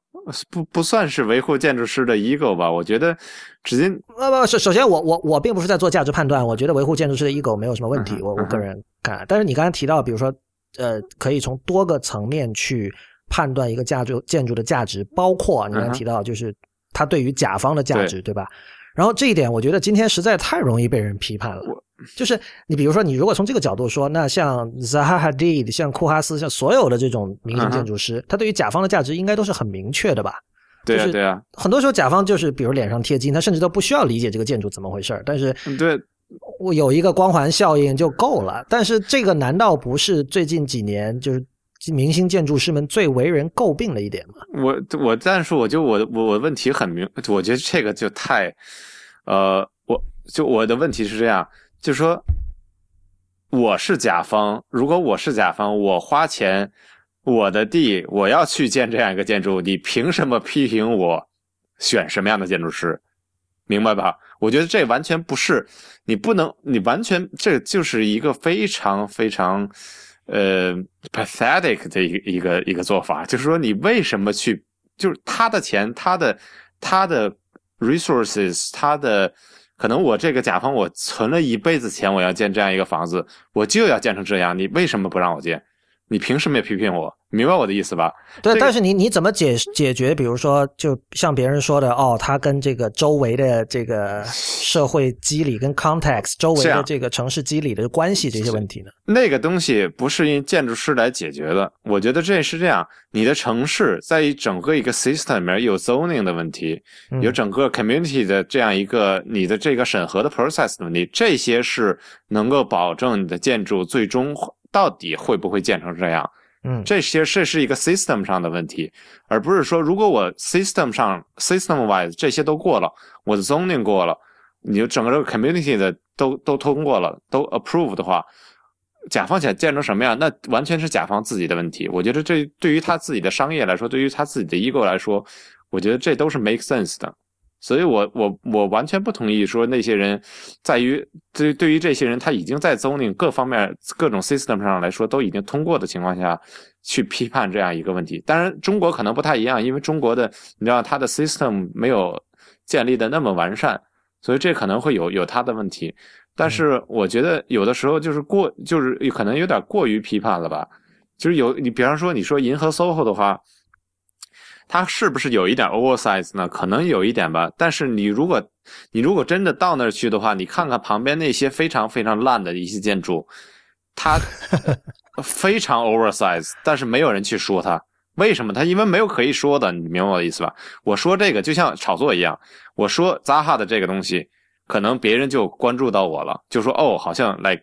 不，不算是维护建筑师的 ego 吧？我觉得，直接呃不，首首先，我我我并不是在做价值判断，我觉得维护建筑师的 ego 没有什么问题，我我个人看。但是你刚才提到，比如说，呃，可以从多个层面去判断一个价筑建筑的价值，包括你刚才提到，就是它对于甲方的价值，对吧？然后这一点，我觉得今天实在太容易被人批判了。就是你比如说，你如果从这个角度说，那像 Zaha Hadid、像库哈斯、像所有的这种明星建筑师，他对于甲方的价值应该都是很明确的吧？对啊，对啊。很多时候甲方就是比如脸上贴金，他甚至都不需要理解这个建筑怎么回事但是对，我有一个光环效应就够了。但是这个难道不是最近几年就是明星建筑师们最为人诟病的一点嘛？我我但是我就我我我问题很明，我觉得这个就太呃，我就我的问题是这样。就说我是甲方，如果我是甲方，我花钱，我的地，我要去建这样一个建筑，你凭什么批评我选什么样的建筑师？明白吧？我觉得这完全不是，你不能，你完全这就是一个非常非常呃 pathetic 的一个一个一个做法，就是说你为什么去，就是他的钱，他的他的 resources，他的。可能我这个甲方，我存了一辈子钱，我要建这样一个房子，我就要建成这样。你为什么不让我建？你凭什么也批评我？明白我的意思吧？对，但是你你怎么解解决？比如说，就像别人说的，哦，他跟这个周围的这个社会机理跟 context，周围的这个城市机理的关系这些问题呢？那个东西不是因建筑师来解决的。我觉得这是这样，你的城市在于整个一个 system 里面有 zoning 的问题，有整个 community 的这样一个你的这个审核的 process 的问题，这些是能够保证你的建筑最终到底会不会建成这样。嗯，这些这是一个 system 上的问题，而不是说如果我 system 上 system wise 这些都过了，我的 zoning 过了，你就整个这个 community 的都都通过了，都 approve 的话，甲方想建成什么样，那完全是甲方自己的问题。我觉得这对于他自己的商业来说，对于他自己的 ego 来说，我觉得这都是 make sense 的。所以，我我我完全不同意说那些人，在于对对于这些人，他已经在 zoning 各方面各种 system 上来说都已经通过的情况下，去批判这样一个问题。当然，中国可能不太一样，因为中国的你知道它的 system 没有建立的那么完善，所以这可能会有有它的问题。但是，我觉得有的时候就是过，就是可能有点过于批判了吧。就是有你，比方说你说银河 SOHO 的话。它是不是有一点 oversize 呢？可能有一点吧。但是你如果，你如果真的到那儿去的话，你看看旁边那些非常非常烂的一些建筑，它非常 oversize，*laughs* 但是没有人去说它。为什么？它因为没有可以说的，你明白我的意思吧？我说这个就像炒作一样，我说 Zaha 的这个东西，可能别人就关注到我了，就说哦，好像 like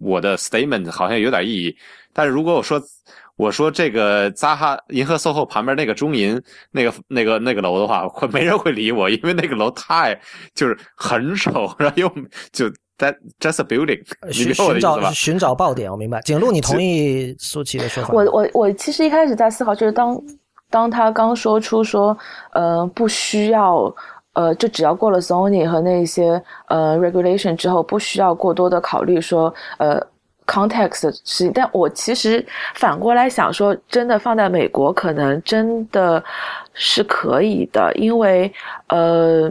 我的 statement 好像有点意义。但是如果我说，我说这个扎哈银河 SOHO 旁边那个中银那个那个那个楼的话，会没人会理我，因为那个楼太就是很丑，然后又就 that just a building。寻寻找寻找爆点，我明白。景路，你同意苏琪的说法？我我我其实一开始在思考，就是当当他刚说出说呃不需要呃就只要过了 zoning 和那些呃 regulation 之后，不需要过多的考虑说呃。Context 是，但我其实反过来想说，真的放在美国，可能真的是可以的，因为呃，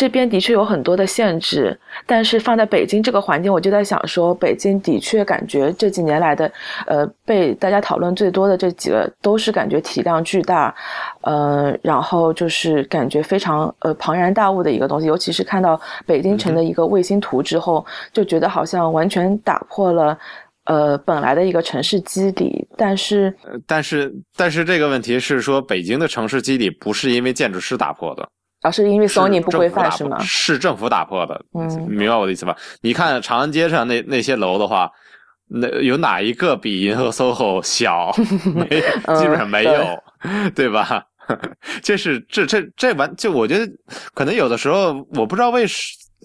这边的确有很多的限制，但是放在北京这个环境，我就在想说，北京的确感觉这几年来的，呃，被大家讨论最多的这几个都是感觉体量巨大，呃，然后就是感觉非常呃庞然大物的一个东西，尤其是看到北京城的一个卫星图之后，就觉得好像完全打破了呃本来的一个城市基底，但是但是但是这个问题是说，北京的城市基底不是因为建筑师打破的。啊，是因为 Sony 不规范是吗？是政府打破的，嗯，明白我的意思吧？你看长安街上那那些楼的话，那有哪一个比银河 SOHO 小？*laughs* 没，基本上没有，对吧？*laughs* 这是这这这完就我觉得可能有的时候我不知道为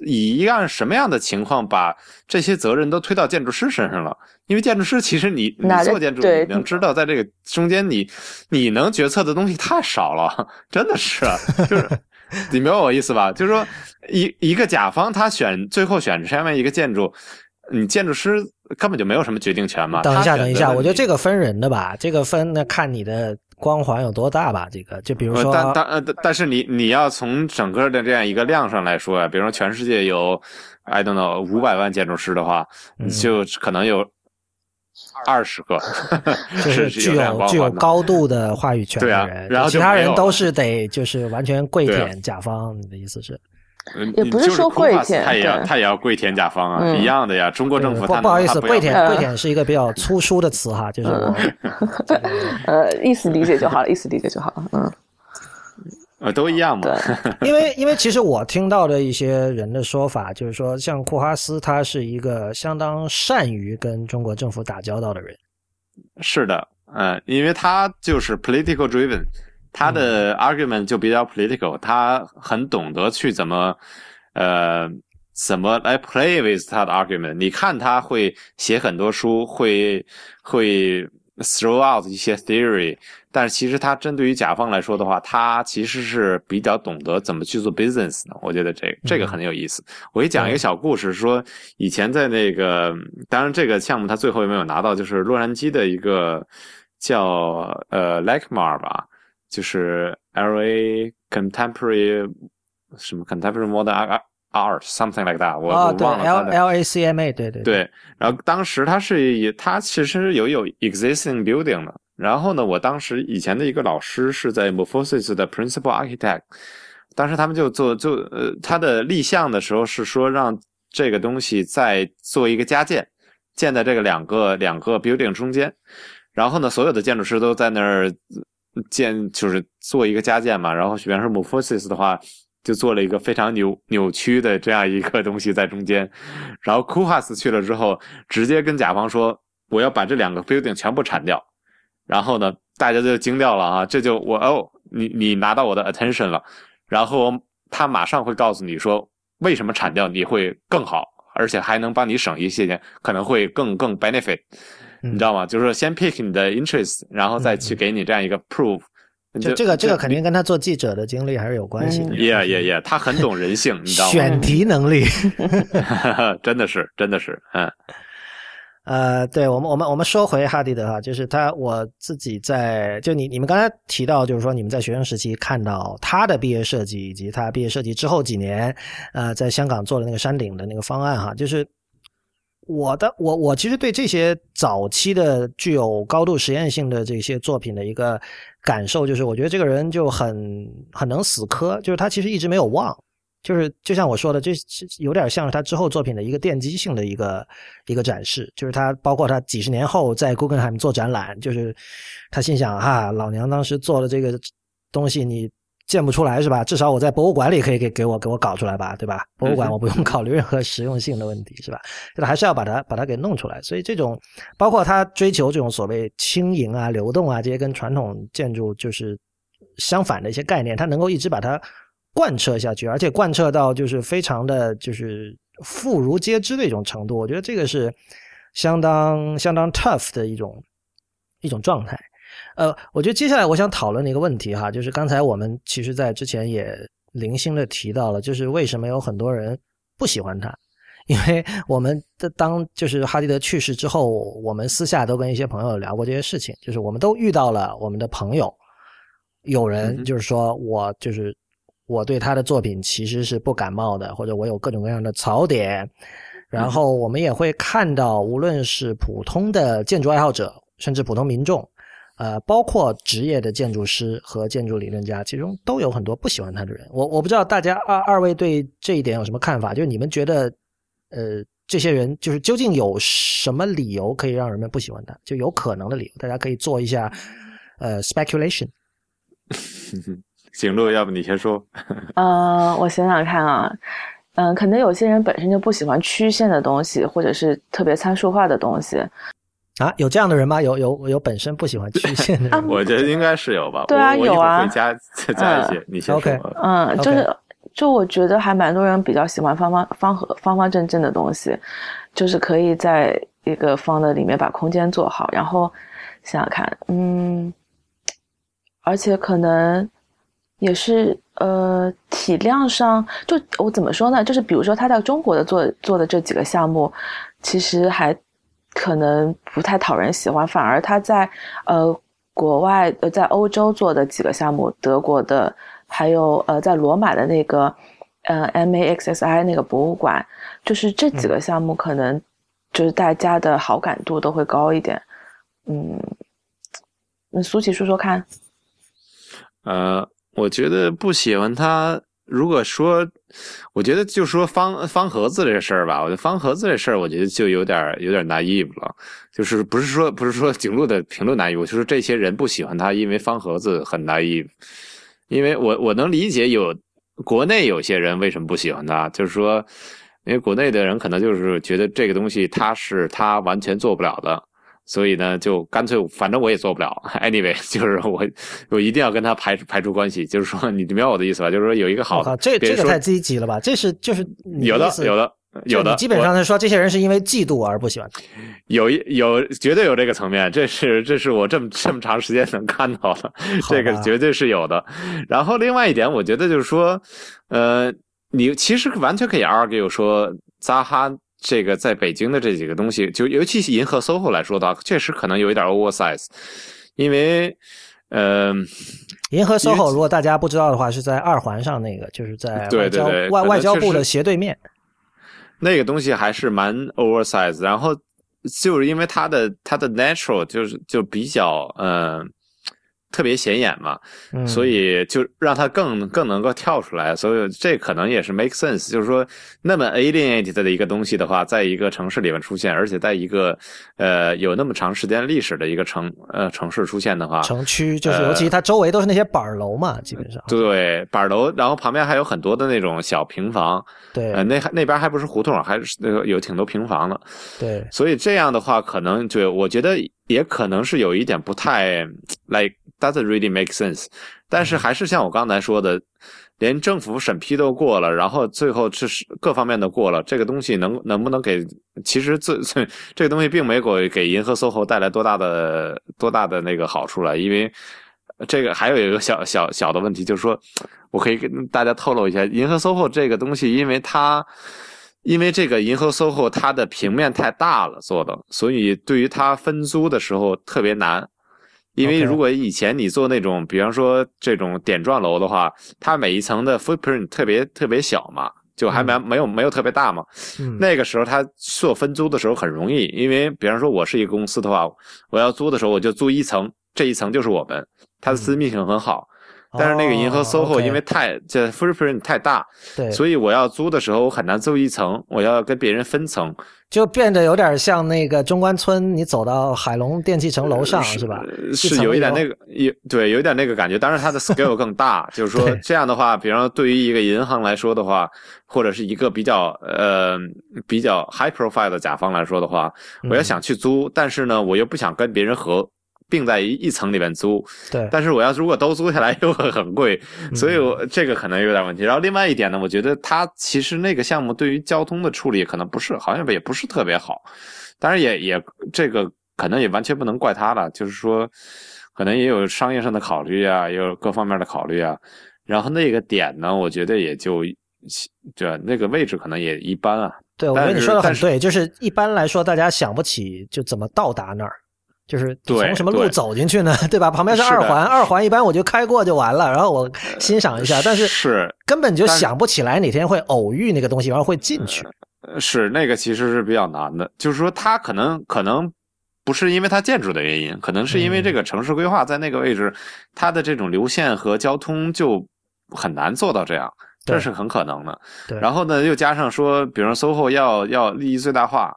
以一样什么样的情况把这些责任都推到建筑师身上了，因为建筑师其实你你做建筑你能知道在这个中间你你能决策的东西太少了，真的是就是。你明白我意思吧？就是说，一一个甲方他选最后选这样一个建筑，你建筑师根本就没有什么决定权嘛。等一下，等一下，我觉得这个分人的吧，这个分那看你的光环有多大吧。这个就比如说，但但呃，但是你你要从整个的这样一个量上来说呀，比如说全世界有，I don't know 五百万建筑师的话，就可能有。二十个，*laughs* 就是具有具有高度的话语权的人，然后其他人都是得就是完全跪舔甲方。你的意思是？也不是说跪舔，他也要他也要跪舔甲方啊，一样的呀。中国政府不不好意思，跪舔跪舔是一个比较粗疏的词哈，就是我 *laughs* 呃意思理解就好了，意思理解就好了，嗯。呃，都一样嘛。*laughs* 因为因为其实我听到的一些人的说法，就是说，像库哈斯，他是一个相当善于跟中国政府打交道的人。是的，嗯，因为他就是 political driven，他的 argument 就比较 political，他很懂得去怎么，呃，怎么来 play with 他的 argument。你看他会写很多书，会会 throw out 一些 theory。但是其实他针对于甲方来说的话，他其实是比较懂得怎么去做 business 的。我觉得这这个很有意思。我给你讲一个小故事，说以前在那个，当然这个项目他最后也没有拿到，就是洛杉矶的一个叫呃 Lakemar 吧，就是 L A Contemporary 什么 Contemporary Modern Art something like that，我我忘了。L L A C M A 对对对。然后当时它是它其实有有 existing building 的。然后呢，我当时以前的一个老师是在 Morphosis 的 Principal Architect，当时他们就做就呃，他的立项的时候是说让这个东西再做一个加建，建在这个两个两个 building 中间。然后呢，所有的建筑师都在那儿建，就是做一个加建嘛。然后，比方说 Morphosis 的话，就做了一个非常扭扭曲的这样一个东西在中间。然后 h a s 去了之后，直接跟甲方说，我要把这两个 building 全部铲掉。然后呢，大家就惊掉了啊！这就我哦，你你拿到我的 attention 了，然后他马上会告诉你说，为什么铲掉你会更好，而且还能帮你省一些钱，可能会更更 benefit，你知道吗？就是说先 pick 你的 interest，然后再去给你这样一个 proof。就这个这个肯定跟他做记者的经历还是有关系的。Yeah yeah yeah，他很懂人性，你知道吗？选题能力，*laughs* *laughs* 真的是真的是嗯。呃，对我们，我们，我们说回哈迪德哈，就是他，我自己在就你你们刚才提到，就是说你们在学生时期看到他的毕业设计，以及他毕业设计之后几年，呃，在香港做的那个山顶的那个方案哈，就是我的我我其实对这些早期的具有高度实验性的这些作品的一个感受，就是我觉得这个人就很很能死磕，就是他其实一直没有忘。就是就像我说的，这有点像是他之后作品的一个奠基性的一个一个展示。就是他包括他几十年后在 Guggenheim 做展览，就是他心想哈，老娘当时做的这个东西你建不出来是吧？至少我在博物馆里可以给给我给我搞出来吧，对吧？博物馆我不用考虑任何实用性的问题是吧？他还是要把它把它给弄出来。所以这种包括他追求这种所谓轻盈啊、流动啊这些跟传统建筑就是相反的一些概念，他能够一直把它。贯彻下去，而且贯彻到就是非常的就是妇孺皆知的一种程度，我觉得这个是相当相当 tough 的一种一种状态。呃，我觉得接下来我想讨论的一个问题哈，就是刚才我们其实在之前也零星的提到了，就是为什么有很多人不喜欢他？因为我们的当就是哈迪德去世之后，我们私下都跟一些朋友聊过这些事情，就是我们都遇到了我们的朋友，有人就是说我就是。我对他的作品其实是不感冒的，或者我有各种各样的槽点。然后我们也会看到，无论是普通的建筑爱好者，甚至普通民众，呃，包括职业的建筑师和建筑理论家，其中都有很多不喜欢他的人。我我不知道大家二二位对这一点有什么看法？就是你们觉得，呃，这些人就是究竟有什么理由可以让人们不喜欢他？就有可能的理由，大家可以做一下呃 speculation。*laughs* 景路，要不你先说？*laughs* 呃，我想想看啊。嗯，可能有些人本身就不喜欢曲线的东西，或者是特别参数化的东西。啊，有这样的人吗？有有有本身不喜欢曲线的人？*laughs* 我觉得应该是有吧。对啊，有啊。会加加一些，你先说。嗯，就是就我觉得还蛮多人比较喜欢方方方和方方正正的东西，就是可以在一个方的里面把空间做好。然后想想看，嗯，而且可能也是。呃，体量上，就我怎么说呢？就是比如说他在中国的做做的这几个项目，其实还可能不太讨人喜欢，反而他在呃国外呃在欧洲做的几个项目，德国的，还有呃在罗马的那个呃 MAXSI 那个博物馆，就是这几个项目可能就是大家的好感度都会高一点。嗯，那苏琪说说看。呃。我觉得不喜欢他。如果说，我觉得就说方方盒子这事儿吧，我觉得方盒子这事儿，我觉得就有点有点 naive 了。就是不是说不是说景路的评论 naive，就是这些人不喜欢他，因为方盒子很 naive。因为我我能理解有国内有些人为什么不喜欢他，就是说，因为国内的人可能就是觉得这个东西他是他完全做不了的。所以呢，就干脆，反正我也做不了。*laughs* Anyway，*laughs* 就是我，我一定要跟他排排除关系。就是说，你明白我的意思吧？就是说，有一个好的，这这个太积极了吧？这是就是有的，有的，有的。基本上是说，这些人是因为嫉妒而不喜欢。有一有绝对有这个层面，这是这是我这么这么长时间能看到的，*laughs* 这个绝对是有的。然后另外一点，我觉得就是说，呃，你其实完全可以 argue 说扎哈。这个在北京的这几个东西，就尤其是银河 SOHO 来说的话，确实可能有一点 oversize，因为，呃，银河 SOHO 如果大家不知道的话，是在二环上那个，就是在外交外外交部的斜对面，那个东西还是蛮 oversize，然后就是因为它的它的 natural 就是就比较嗯。特别显眼嘛，所以就让它更更能够跳出来，所以这可能也是 make sense。就是说，那么 alienated 的一个东西的话，在一个城市里面出现，而且在一个呃有那么长时间历史的一个城呃城市出现的话，城区就是尤其它周围都是那些板楼嘛，基本上对板楼，然后旁边还有很多的那种小平房，对，呃那那边还不是胡同，还是那个有挺多平房的，对，所以这样的话，可能就我觉得也可能是有一点不太 like。Doesn't really make sense，但是还是像我刚才说的，连政府审批都过了，然后最后是各方面都过了，这个东西能能不能给？其实这这这个东西并没给给银河 SOHO 带来多大的多大的那个好处了，因为这个还有一个小小小的问题，就是说我可以跟大家透露一下，银河 SOHO 这个东西，因为它因为这个银河 SOHO 它的平面太大了做的，所以对于它分租的时候特别难。因为如果以前你做那种，比方说这种点状楼的话，它每一层的 footprint 特别特别小嘛，就还蛮没有没有特别大嘛。那个时候它做分租的时候很容易，因为比方说我是一个公司的话，我要租的时候我就租一层，这一层就是我们，它的私密性很好。但是那个银河 SOHO 因为太这 footprint 太大，对，所以我要租的时候我很难租一层，我要跟别人分层，就变得有点像那个中关村，你走到海龙电器城楼上是吧？是有一点那个有对，有一点那个感觉。当然它的 scale 更大，*laughs* 就是说这样的话，比方说对于一个银行来说的话，或者是一个比较呃比较 high profile 的甲方来说的话，我要想去租，但是呢，我又不想跟别人合。并在一一层里面租，对，但是我要如果都租下来 *laughs* 又会很贵，所以我这个可能有点问题。然后另外一点呢，我觉得它其实那个项目对于交通的处理可能不是，好像也不是特别好。当然也也这个可能也完全不能怪他了，就是说可能也有商业上的考虑啊，也有各方面的考虑啊。然后那个点呢，我觉得也就对那个位置可能也一般啊。对，我觉得你说的很对，就是一般来说大家想不起就怎么到达那儿。就是对从什么路走进去呢？*laughs* 对吧？旁边是二环，二环一般我就开过就完了，然后我欣赏一下，但是是根本就想不起来哪天会偶遇那个东西，然后会进去。呃是那个其实是比较难的，就是说它可能可能不是因为它建筑的原因，可能是因为这个城市规划在那个位置，它的这种流线和交通就很难做到这样，这是很可能的。然后呢，又加上说，比如 SOHO 要要利益最大化，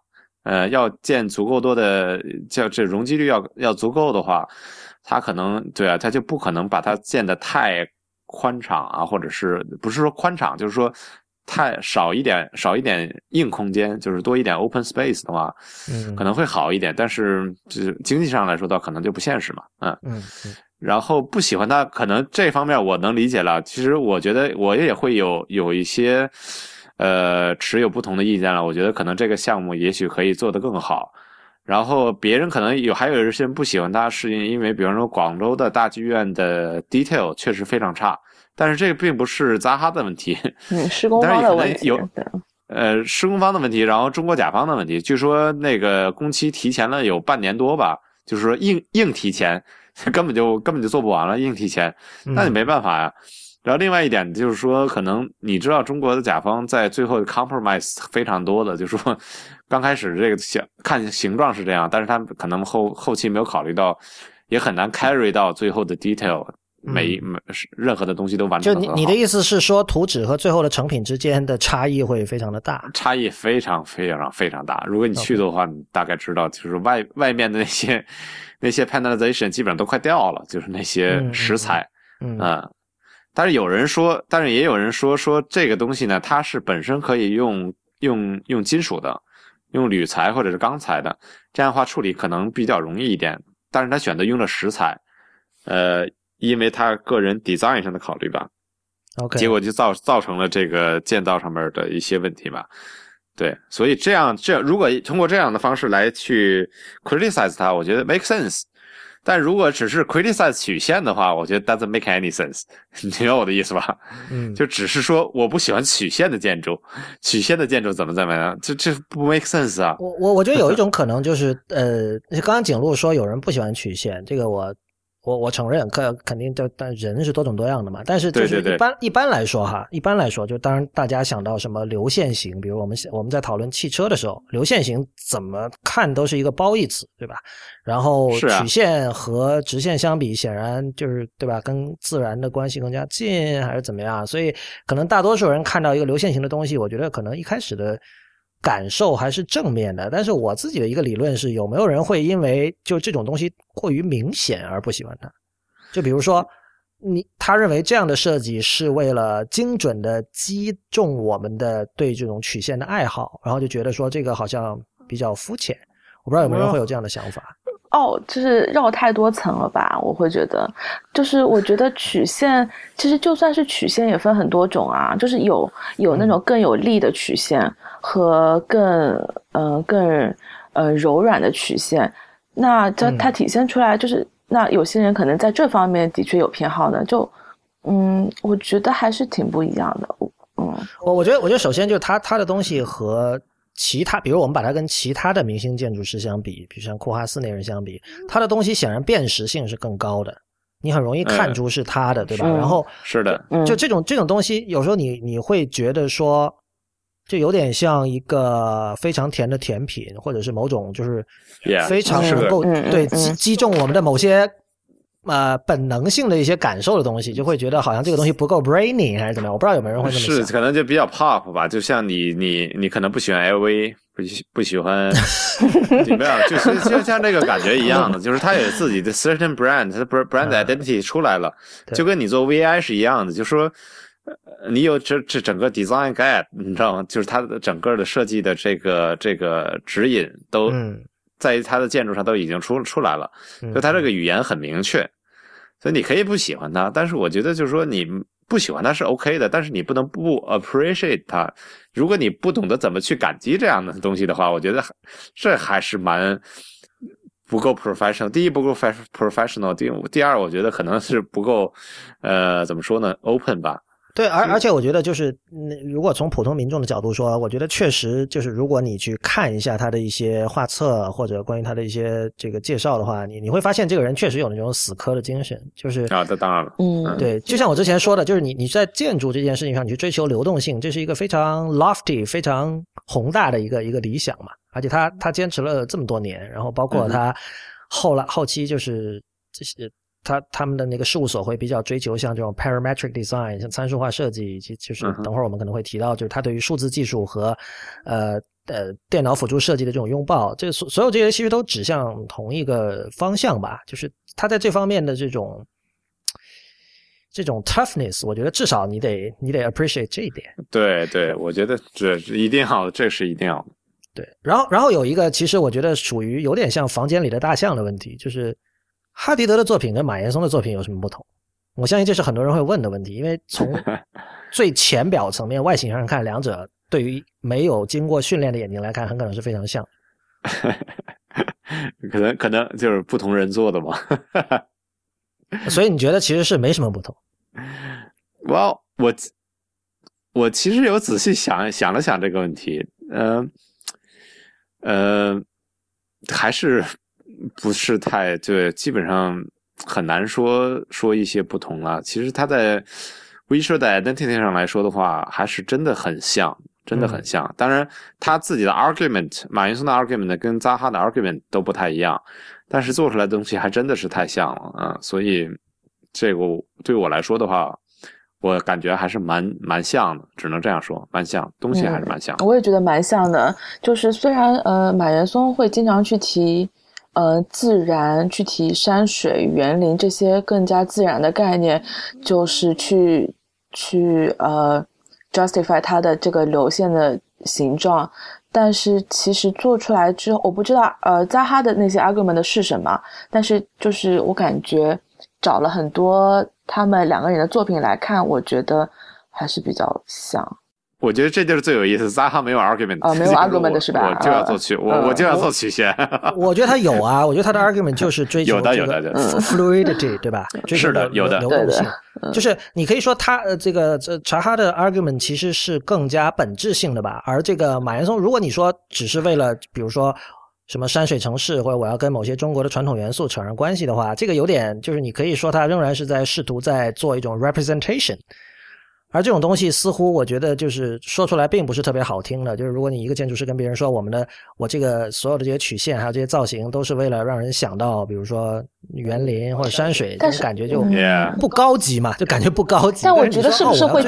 呃，要建足够多的，叫这容积率要要足够的话，它可能对啊，它就不可能把它建的太宽敞啊，或者是不是说宽敞，就是说太少一点少一点硬空间，就是多一点 open space 的话，嗯可能会好一点。但是就是经济上来说，倒可能就不现实嘛，嗯然后不喜欢它，可能这方面我能理解了。其实我觉得我也会有有一些，呃，持有不同的意见了。我觉得可能这个项目也许可以做得更好。然后别人可能有，还有一些人不喜欢它，是因为比方说广州的大剧院的 detail 确实非常差，但是这个并不是扎哈的问题，嗯，施 *laughs* 工但是方的问题，有，呃，施工方的问题，然后中国甲方的问题。据说那个工期提前了有半年多吧，就是说硬硬提前，*laughs* 根本就根本就做不完了，硬提前，嗯那你没办法呀。然后另外一点就是说，可能你知道中国的甲方在最后 compromise 非常多的，就是说 *laughs* 刚开始这个形看形状是这样，但是他们可能后后期没有考虑到，也很难 carry 到最后的 detail，每一每任何的东西都完就你你的意思是说，图纸和最后的成品之间的差异会非常的大？差异非常非常非常大。如果你去的话，你大概知道，就是外外面的那些那些 panelization 基本上都快掉了，就是那些嗯嗯石材，嗯嗯。但是有人说，但是也有人说，说这个东西呢，它是本身可以用用用金属的，用铝材或者是钢材的，这样的话处理可能比较容易一点。但是他选择用了石材，呃，因为他个人 design 上的考虑吧。OK，结果就造造成了这个建造上面的一些问题吧。对，所以这样这如果通过这样的方式来去 criticize 它，我觉得 make sense。但如果只是 criticize 曲线的话，我觉得 doesn't make any sense。*laughs* 你明白我的意思吧？嗯，就只是说我不喜欢曲线的建筑，曲线的建筑怎么怎么样，这这不 make sense 啊。我我我觉得有一种可能就是，呃，刚刚景路说有人不喜欢曲线，这个我我我承认，肯肯定就，但人是多种多样的嘛。但是就是对对对一般一般来说哈，一般来说，就当然大家想到什么流线型，比如我们我们在讨论汽车的时候，流线型怎么看都是一个褒义词，对吧？然后曲线和直线相比，显然就是对吧，跟自然的关系更加近，还是怎么样？所以可能大多数人看到一个流线型的东西，我觉得可能一开始的感受还是正面的。但是我自己的一个理论是，有没有人会因为就这种东西过于明显而不喜欢它？就比如说，你他认为这样的设计是为了精准的击中我们的对这种曲线的爱好，然后就觉得说这个好像比较肤浅。我不知道有没有人会有这样的想法。哦，就是绕太多层了吧？我会觉得，就是我觉得曲线其实就算是曲线也分很多种啊，就是有有那种更有力的曲线和更呃更呃柔软的曲线。那它它体现出来就是，那有些人可能在这方面的确有偏好的，就嗯，我觉得还是挺不一样的。嗯，我我觉得，我觉得首先就是它它的东西和其他，比如我们把它跟其他的明星建筑师相比，比如像库哈斯那人相比，他的东西显然辨识性是更高的，你很容易看出是他的，对吧？嗯然后是的，嗯就这种这种东西，有时候你你会觉得说，就有点像一个非常甜的甜品，或者是某种就是非常能够对击击中我们的某些呃本能性的一些感受的东西，就会觉得好像这个东西不够 brainy 还是怎么样？我不知道有没有人会这么是。可能就比较 pop 吧，就像你你你可能不喜欢 LV，不喜不喜欢，*laughs* 你没有，就是就像这个感觉一样的，*laughs* 就是它有自己的 certain brand，它的 brand identity 出来了，对就跟你做 VI 是一样的，就说。呃你有这这整个 design guide，你知道吗？就是它的整个的设计的这个这个指引都嗯在于它的建筑上都已经出出来了，嗯就它这个语言很明确，所以你可以不喜欢他，但是我觉得就是说你不喜欢他是 OK 的，但是你不能不 appreciate 他。如果你不懂得怎么去感激这样的东西的话，我觉得这还是蛮不够 professional。第一不够 professional，第第二我觉得可能是不够呃怎么说呢 open 吧。对，而而且我觉得就是，如果从普通民众的角度说，我觉得确实就是，如果你去看一下他的一些画册或者关于他的一些这个介绍的话，你你会发现这个人确实有那种死磕的精神，就是啊，这当然了，嗯，对，就像我之前说的，就是你你在建筑这件事情上，你去追求流动性，这是一个非常 lofty、非常宏大的一个一个理想嘛，而且他他坚持了这么多年，然后包括他后来后期就是这些。他他们的那个事务所会比较追求像这种 parametric design，像参数化设计，以及就是等会儿我们可能会提到，就是他对于数字技术和呃呃电脑辅助设计的这种拥抱，这所所有这些其实都指向同一个方向吧，就是他在这方面的这种这种 toughness，我觉得至少你得你得 appreciate 这一点。对对，我觉得这一定要，这是一定要。对，然后然后有一个，其实我觉得属于有点像房间里的大象的问题，就是。哈迪德的作品跟马岩松的作品有什么不同？我相信这是很多人会问的问题，因为从 *laughs* 最浅表层面外形上看，两者对于没有经过训练的眼睛来看，很可能是非常像。*laughs* 可能可能就是不同人做的嘛。*laughs* 所以你觉得其实是没什么不同？哇，我我其实有仔细想想了想这个问题，嗯嗯，还是。不是太对，基本上很难说说一些不同了。其实他在 visual identity 上来说的话，还是真的很像，真的很像。当然，他自己的 argument，马云松的 argument 跟扎哈的 argument 都不太一样，但是做出来的东西还真的是太像了啊！所以这个对我来说的话，我感觉还是蛮蛮像的，只能这样说，蛮像，东西还是蛮像。我也觉得蛮像的，就是虽然呃，马岩松会经常去提。呃，自然去提山水、园林这些更加自然的概念，就是去去呃 justify 它的这个流线的形状。但是其实做出来之后，我不知道呃扎哈的那些 argument 是什么。但是就是我感觉找了很多他们两个人的作品来看，我觉得还是比较像。我觉得这就是最有意思。扎哈没有 argument 啊，没有 argument 是吧？我就要做曲，我我就要做曲线。我觉得他有啊，我觉得他的 *laughs* argument 就是追求这个 fluidity，对吧？*laughs* 是的，有的流动性。就是你可以说他呃，这个这查哈的 argument 其实是更加本质性的吧。而这个马岩松，如果你说只是为了比如说什么山水城市，或者我要跟某些中国的传统元素扯上关系的话，这个有点就是你可以说他仍然是在试图在做一种 representation。而这种东西似乎我觉得就是说出来并不是特别好听的。就是如果你一个建筑师跟别人说我们的我这个所有的这些曲线还有这些造型都是为了让人想到比如说园林或者山水，但是感觉就不高级嘛，就感觉不高级。但我觉得是不是会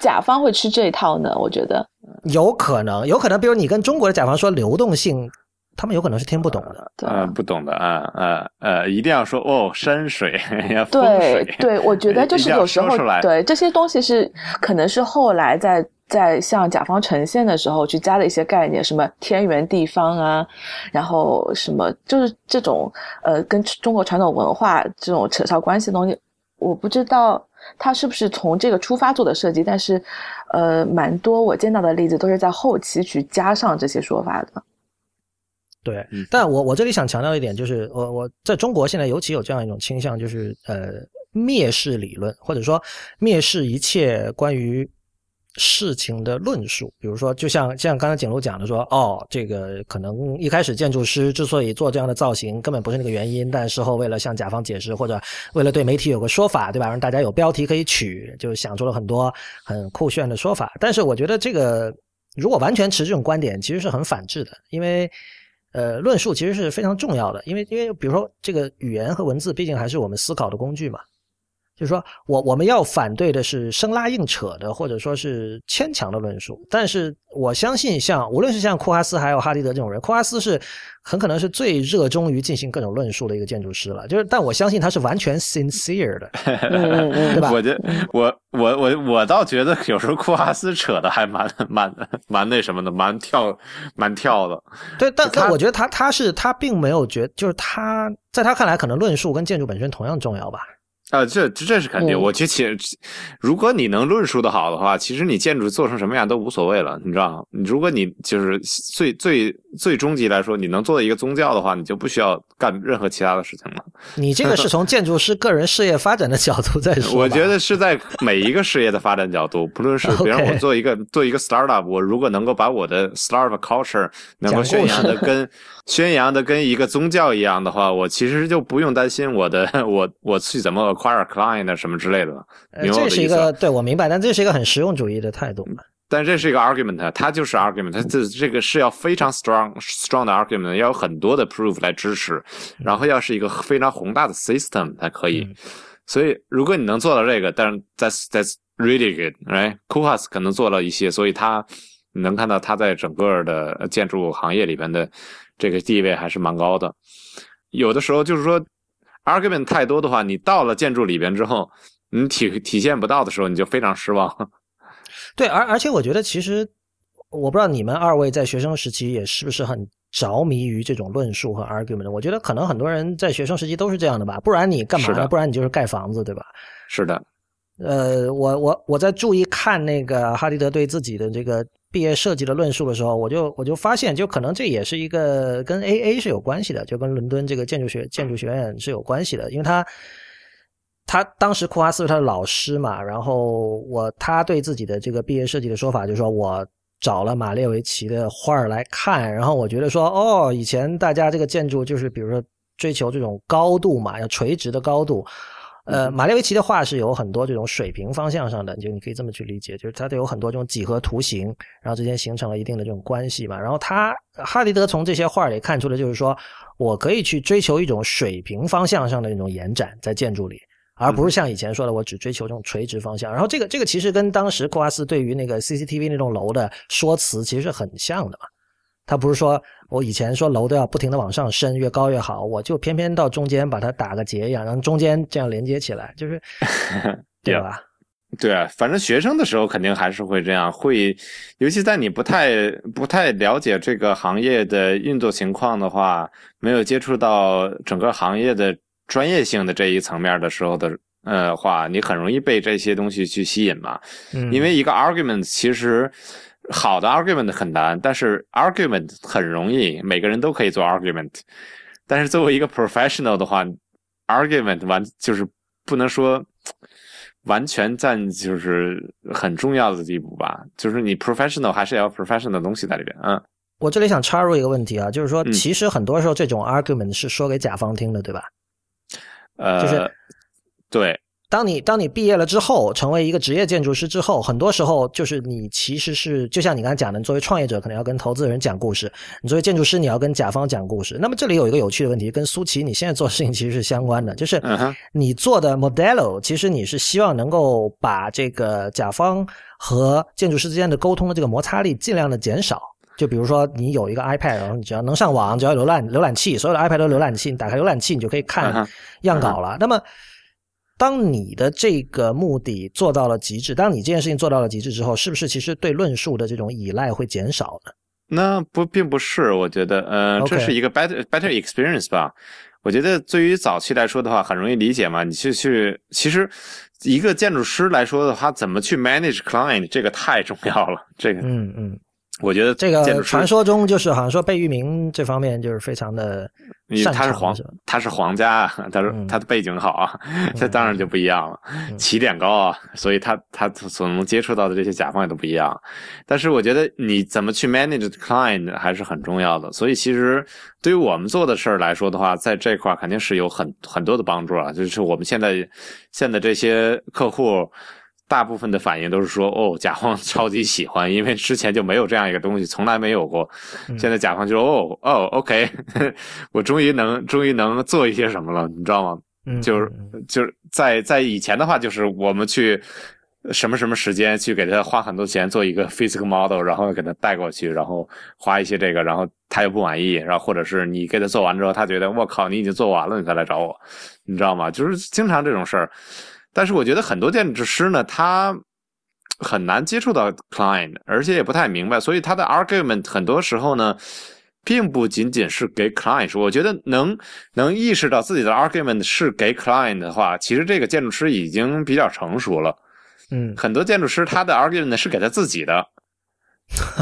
甲方会吃这一套呢？我觉得有可能，有可能，比如你跟中国的甲方说流动性。他们有可能是听不懂的，嗯，不懂的啊啊呃，一定要说哦，山水 *laughs* 呀，对对，我觉得就是有时候对这些东西是可能是后来在在向甲方呈现的时候去加的一些概念，什么天圆地方啊，然后什么就是这种呃跟中国传统文化这种扯上关系的东西，我不知道他是不是从这个出发做的设计，但是呃，蛮多我见到的例子都是在后期去加上这些说法的。对，但我我这里想强调一点，就是我我在中国现在尤其有这样一种倾向，就是呃蔑视理论，或者说蔑视一切关于事情的论述。比如说，就像像刚才景路讲的说，哦，这个可能一开始建筑师之所以做这样的造型，根本不是那个原因，但事后为了向甲方解释，或者为了对媒体有个说法，对吧？让大家有标题可以取，就想出了很多很酷炫的说法。但是我觉得这个如果完全持这种观点，其实是很反智的，因为。呃，论述其实是非常重要的，因为因为比如说这个语言和文字，毕竟还是我们思考的工具嘛。就是说我我们要反对的是生拉硬扯的，或者说是牵强的论述。但是我相信，像无论是像库哈斯还有哈迪德这种人，库哈斯是很可能是最热衷于进行各种论述的一个建筑师了。就是，但我相信他是完全 sincere 的，*laughs* 对吧？我觉我我我我倒觉得有时候库哈斯扯的还蛮蛮蛮那什么的，蛮跳蛮跳的。对，但但我觉得他他是他并没有觉，就是他在他看来，可能论述跟建筑本身同样重要吧。啊，这这这是肯定。嗯我觉得其实，如果你能论述的好的话，其实你建筑做成什么样都无所谓了，你知道吗？如果你就是最最最终极来说，你能做一个宗教的话，你就不需要干任何其他的事情了。你这个是从建筑师个人事业发展的角度在说，我觉得是在每一个事业的发展角度，不论是 *laughs* 比方我做一个做一个 startup，我如果能够把我的 startup culture 能够 *laughs* 宣扬的跟宣扬的跟一个宗教一样的话，我其实就不用担心我的 *laughs* 我我去怎么 acquire client 啊什么之类的这是一个对我明白，但这是一个很实用主义的态度嘛。但这是一个 argument，它就是 argument，它这这个是要非常 strong strong 的 argument，要有很多的 proof 来支持，然后要是一个非常宏大的 system 才可以。嗯所以如果你能做到这个，但是 that's that's really good，right？库哈斯可能做了一些，所以他你能看到他在整个的建筑行业里边的这个地位还是蛮高的。有的时候就是说 argument 太多的话，你到了建筑里边之后，你体体现不到的时候，你就非常失望。对，而而且我觉得其实我不知道你们二位在学生时期也是不是很着迷于这种论述和 argument。我觉得可能很多人在学生时期都是这样的吧，不然你干嘛呢？不然你就是盖房子，对吧？是的，呃，我我我在注意看那个哈迪德对自己的这个毕业设计的论述的时候，我就我就发现，就可能这也是一个跟 A A 是有关系的，就跟伦敦这个建筑学建筑学院是有关系的，因为他他当时库哈斯是他的老师嘛，然后我他对自己的这个毕业设计的说法就是说我。找了马列维奇的画儿来看，然后我觉得说，哦，以前大家这个建筑就是比如说追求这种高度嘛，要垂直的高度，呃，马列维奇的画是有很多这种水平方向上的，就你可以这么去理解，就是它都有很多这种几何图形，然后之间形成了一定的这种关系嘛。然后他哈迪德从这些画里看出的就是说，我可以去追求一种水平方向上的那种延展在建筑里。而不是像以前说的，我只追求这种垂直方向。然后这个这个其实跟当时库阿斯对于那个 CCTV 那栋楼的说辞其实是很像的嘛。他不是说我以前说楼都要不停的往上升，越高越好，我就偏偏到中间把它打个结一样，然后中间这样连接起来，就是 *laughs* 对吧？对啊，反正学生的时候肯定还是会这样，会，尤其在你不太不太了解这个行业的运作情况的话，没有接触到整个行业的专业性的这一层面的时候的呃话，你很容易被这些东西去吸引嘛。嗯，因为一个 argument 其实好的 argument 很难，但是 argument 很容易，每个人都可以做 argument。但是作为一个 professional 的话，argument 完就是不能说完全占就是很重要的地步吧，就是你 professional 还是要 professional 的东西在里边，嗯。我这里想插入一个问题啊，就是说，嗯其实很多时候这种 argument 是说给甲方听的，对吧？呃，就是对，当你当你毕业了之后，成为一个职业建筑师之后，很多时候就是你其实是就像你刚才讲的，你作为创业者可能要跟投资人讲故事，你作为建筑师你要跟甲方讲故事。那么这里有一个有趣的问题，跟苏琪你现在做的事情其实是相关的，就是你做的 Modelo，其实你是希望能够把这个甲方和建筑师之间的沟通的这个摩擦力尽量的减少。就比如说，你有一个 iPad，然后你只要能上网，只要浏览浏览器，所有的 iPad 都有浏览器，你打开浏览器，你就可以嗯看样稿了。那么，当你的这个目的做到了极致，当你这件事情做到了极致之后，是不是其实对论述的这种依赖会减少呢？那不并不是，我觉得，呃这是一个 better better experience 吧。我觉得对于早期来说的话，很容易理解嘛。你去去，其实一个建筑师来说的话，怎么去 manage client 这个太重要了。这个，嗯嗯，我觉得这个传说中就是好像说贝聿铭这方面就是非常的因为他是皇他是皇家啊，他是嗯他的背景好啊，这当然就不一样了，起点高啊，所以他他所能接触到的这些甲方也都不一样。但是我觉得你怎么去 manage client 还是很重要的。所以其实对于我们做的事儿来说的话，在这块儿肯定是有很很多的帮助啊。就是我们现在现在这些客户。大部分的反应都是说，哦，甲方 *laughs* 超级喜欢，因为之前就没有这样一个东西，从来没有过。现在甲方就说哦哦，OK，*laughs* 我终于能终于能做一些什么了，你知道吗？嗯，就是就是在在以前的话，就是我们去什么什么时间去给他花很多钱做一个 physical model，然后给他带过去，然后花一些这个，然后他又不满意，然后或者是你给他做完之后，他觉得我靠，你已经做完了，你再来找我，你知道吗？就是经常这种事儿。但是我觉得很多建筑师呢，他很难接触到 client，而且也不太明白，所以他的 argument 很多时候呢，并不仅仅是给 client 说。我觉得能能意识到自己的 argument 是给 client 的话，其实这个建筑师已经比较成熟了。嗯，很多建筑师他的 argument 是给他自己的。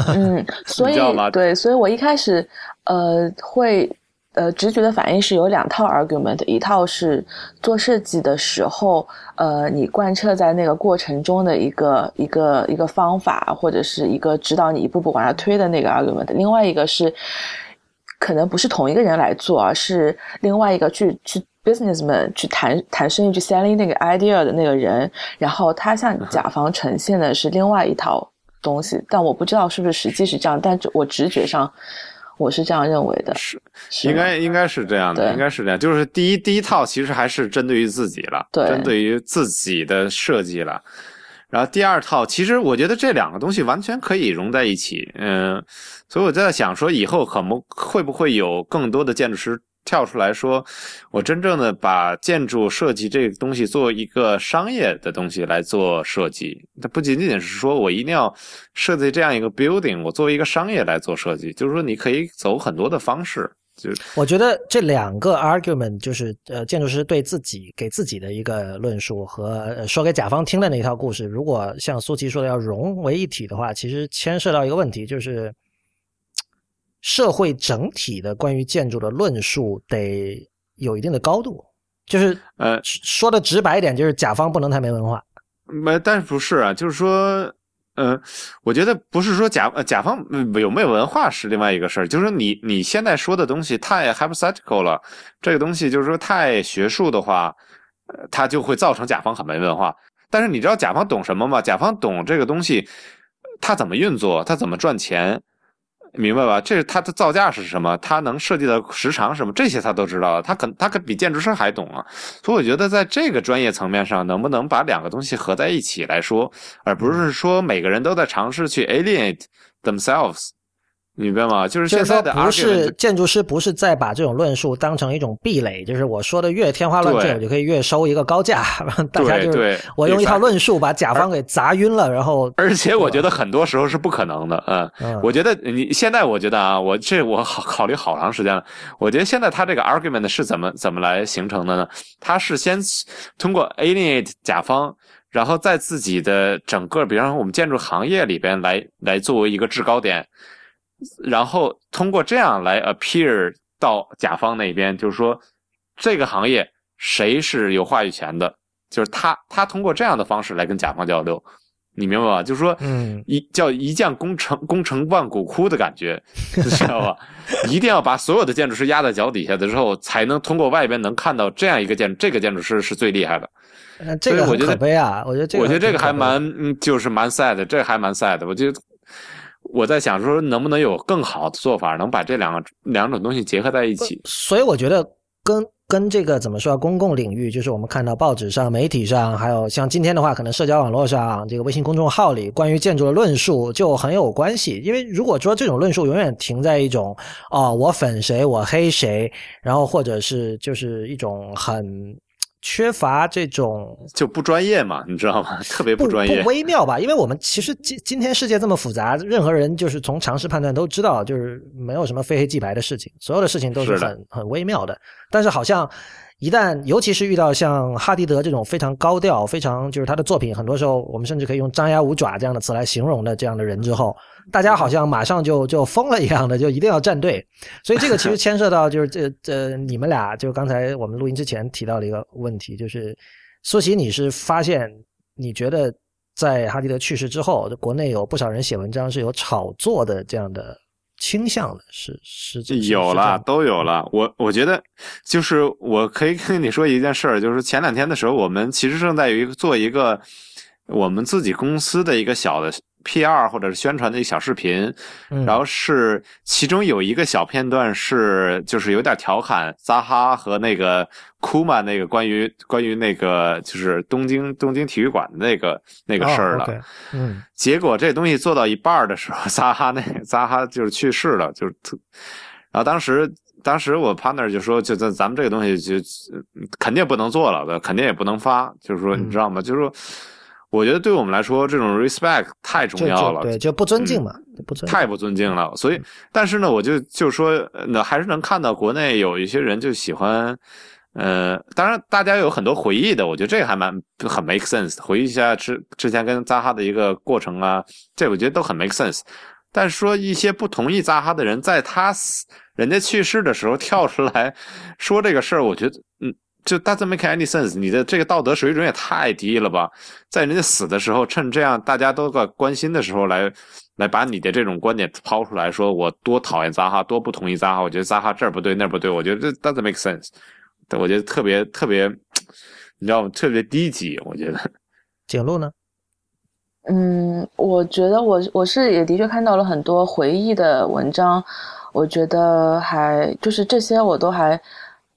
嗯，*laughs* 所以知道吗对，所以我一开始呃会呃直觉的反应是有两套 argument，一套是做设计的时候呃你贯彻在那个过程中的一个一个一个方法或者是一个指导你一步步往下推的那个 argument，另外一个是可能不是同一个人来做，而是另外一个去去 businessman 去谈谈生意去 selling 那个 idea 的那个人，然后他向甲方呈现的是另外一套东西，但我不知道是不是实际是这样，但我直觉上我是这样认为的，是是应该应该是这样的，应该是这样。就是第一第一套其实还是针对于自己了，对针对于自己的设计了。然后第二套，其实我觉得这两个东西完全可以融在一起，嗯，所以我在想说，以后可能会不会有更多的建筑师跳出来说，我真正的把建筑设计这个东西作为一个商业的东西来做设计，它不仅仅是说我一定要设计这样一个 building，我作为一个商业来做设计，就是说你可以走很多的方式，就我觉得这两个 argument 就是呃建筑师对自己给自己的一个论述和、呃、说给甲方听的那一套故事，如果像苏琪说的要融为一体的话，其实牵涉到一个问题，就是社会整体的关于建筑的论述得有一定的高度，就是呃，说的直白一点，就是甲方不能太没文化。没，但是不是啊？就是说，呃，我觉得不是说甲呃甲方嗯有没有文化是另外一个事儿，就是说你你现在说的东西太 hypothetical 了，这个东西就是说太学术的话，呃，它就会造成甲方很没文化。但是你知道甲方懂什么吗？甲方懂这个东西，他怎么运作，他怎么赚钱。明白吧？这是它的造价是什么？它能设计的时长什么？这些他都知道，他可他可比建筑师还懂啊。所以我觉得在这个专业层面上，能不能把两个东西合在一起来说，而不是说每个人都在尝试去 alienate themselves，明白吗？就是现在的不是建筑师，不是在把这种论述当成一种壁垒，就是我说的越天花乱坠，我就可以越收一个高价，让 *laughs* 大家就是对对我用一套论述把甲方给砸晕了，然后而且我觉得很多时候是不可能的，嗯，嗯我觉得你现在我觉得啊，我这我考考虑好长时间了。我觉得现在他这个 argument 是怎么怎么来形成的呢？他是先通过 alienate 甲方，然后在自己的整个，比方说我们建筑行业里边来来作为一个制高点，然后通过这样来 appear 到甲方那边，就是说这个行业谁是有话语权的，就是他他通过这样的方式来跟甲方交流。你明白吧？就是说，嗯一叫一将功成功成万骨枯的感觉，*laughs* 知道吧？一定要把所有的建筑师压在脚底下的时候，才能通过外边能看到这样一个建，这个建筑师是最厉害的。呃这个我觉得可悲啊！我觉得这个我觉得这个还蛮，嗯，就是蛮 sad 的，这个还蛮 sad 的。我觉得我在想说，能不能有更好的做法，能把这两个两种东西结合在一起？所以我觉得跟跟这个怎么说啊，公共领域，就是我们看到报纸上、媒体上，还有像今天的话，可能社交网络上、这个微信公众号里关于建筑的论述就很有关系。因为如果说这种论述永远停在一种哦，我粉谁，我黑谁，然后或者是就是一种很缺乏这种就不专业嘛，你知道吗？特别不专业不。微妙吧？因为我们其实今今天世界这么复杂，任何人就是从常识判断都知道，就是没有什么非黑即白的事情，所有的事情都是是很很微妙的。但是好像一旦，尤其是遇到像哈迪德这种非常高调、非常就是他的作品，很多时候我们甚至可以用张牙舞爪这样的词来形容的这样的人之后，大家好像马上就就疯了一样的，就一定要站队。*laughs* 所以这个其实牵涉到就是这这你们俩就刚才我们录音之前提到的一个问题，就是苏琪，你是发现你觉得在哈迪德去世之后，国内有不少人写文章是有炒作的这样的倾向的，是是是有了，都有了。我我觉得，就是我可以跟你说一件事儿，就是前两天的时候，我们其实正在有一个做一个我们自己公司的一个小的 PR 或者是宣传的一个小视频，嗯然后是其中有一个小片段是就是有点调侃扎哈和那个库曼那个关于关于那个就是东京东京体育馆的那个那个事儿了。嗯结果这东西做到一半的时候，*laughs* 扎哈那扎哈就是去世了，就是特，然后当时当时我 partner 就说，就咱咱们这个东西就呃肯定不能做了，肯定也不能发，就是说嗯你知道吗？就是说。我觉得对我们来说，这种 respect 太重要了，对，就不尊敬嘛，不尊太不尊敬了。所以，但是呢，我就就说，那还是能看到国内有一些人就喜欢，呃，当然大家有很多回忆的，我觉得这个还蛮很 make sense。回忆一下之之前跟扎哈的一个过程啊，这我觉得都很 make sense。但是说一些不同意扎哈的人，在他死人家去世的时候跳出来说这个事儿，我觉得，嗯。就 doesn't make any sense，你的这个道德水准也太低了吧！在人家死的时候，趁这样大家都在关心的时候来，来把你的这种观点抛出来，说我多讨厌扎哈，多不同意扎哈，我觉得扎哈这儿不对那儿不对，我觉得这 doesn't make sense，我觉得特别特别，你知道吗？特别低级，我觉得。景路呢？嗯，我觉得我我是也的确看到了很多回忆的文章，我觉得还就是这些我都还，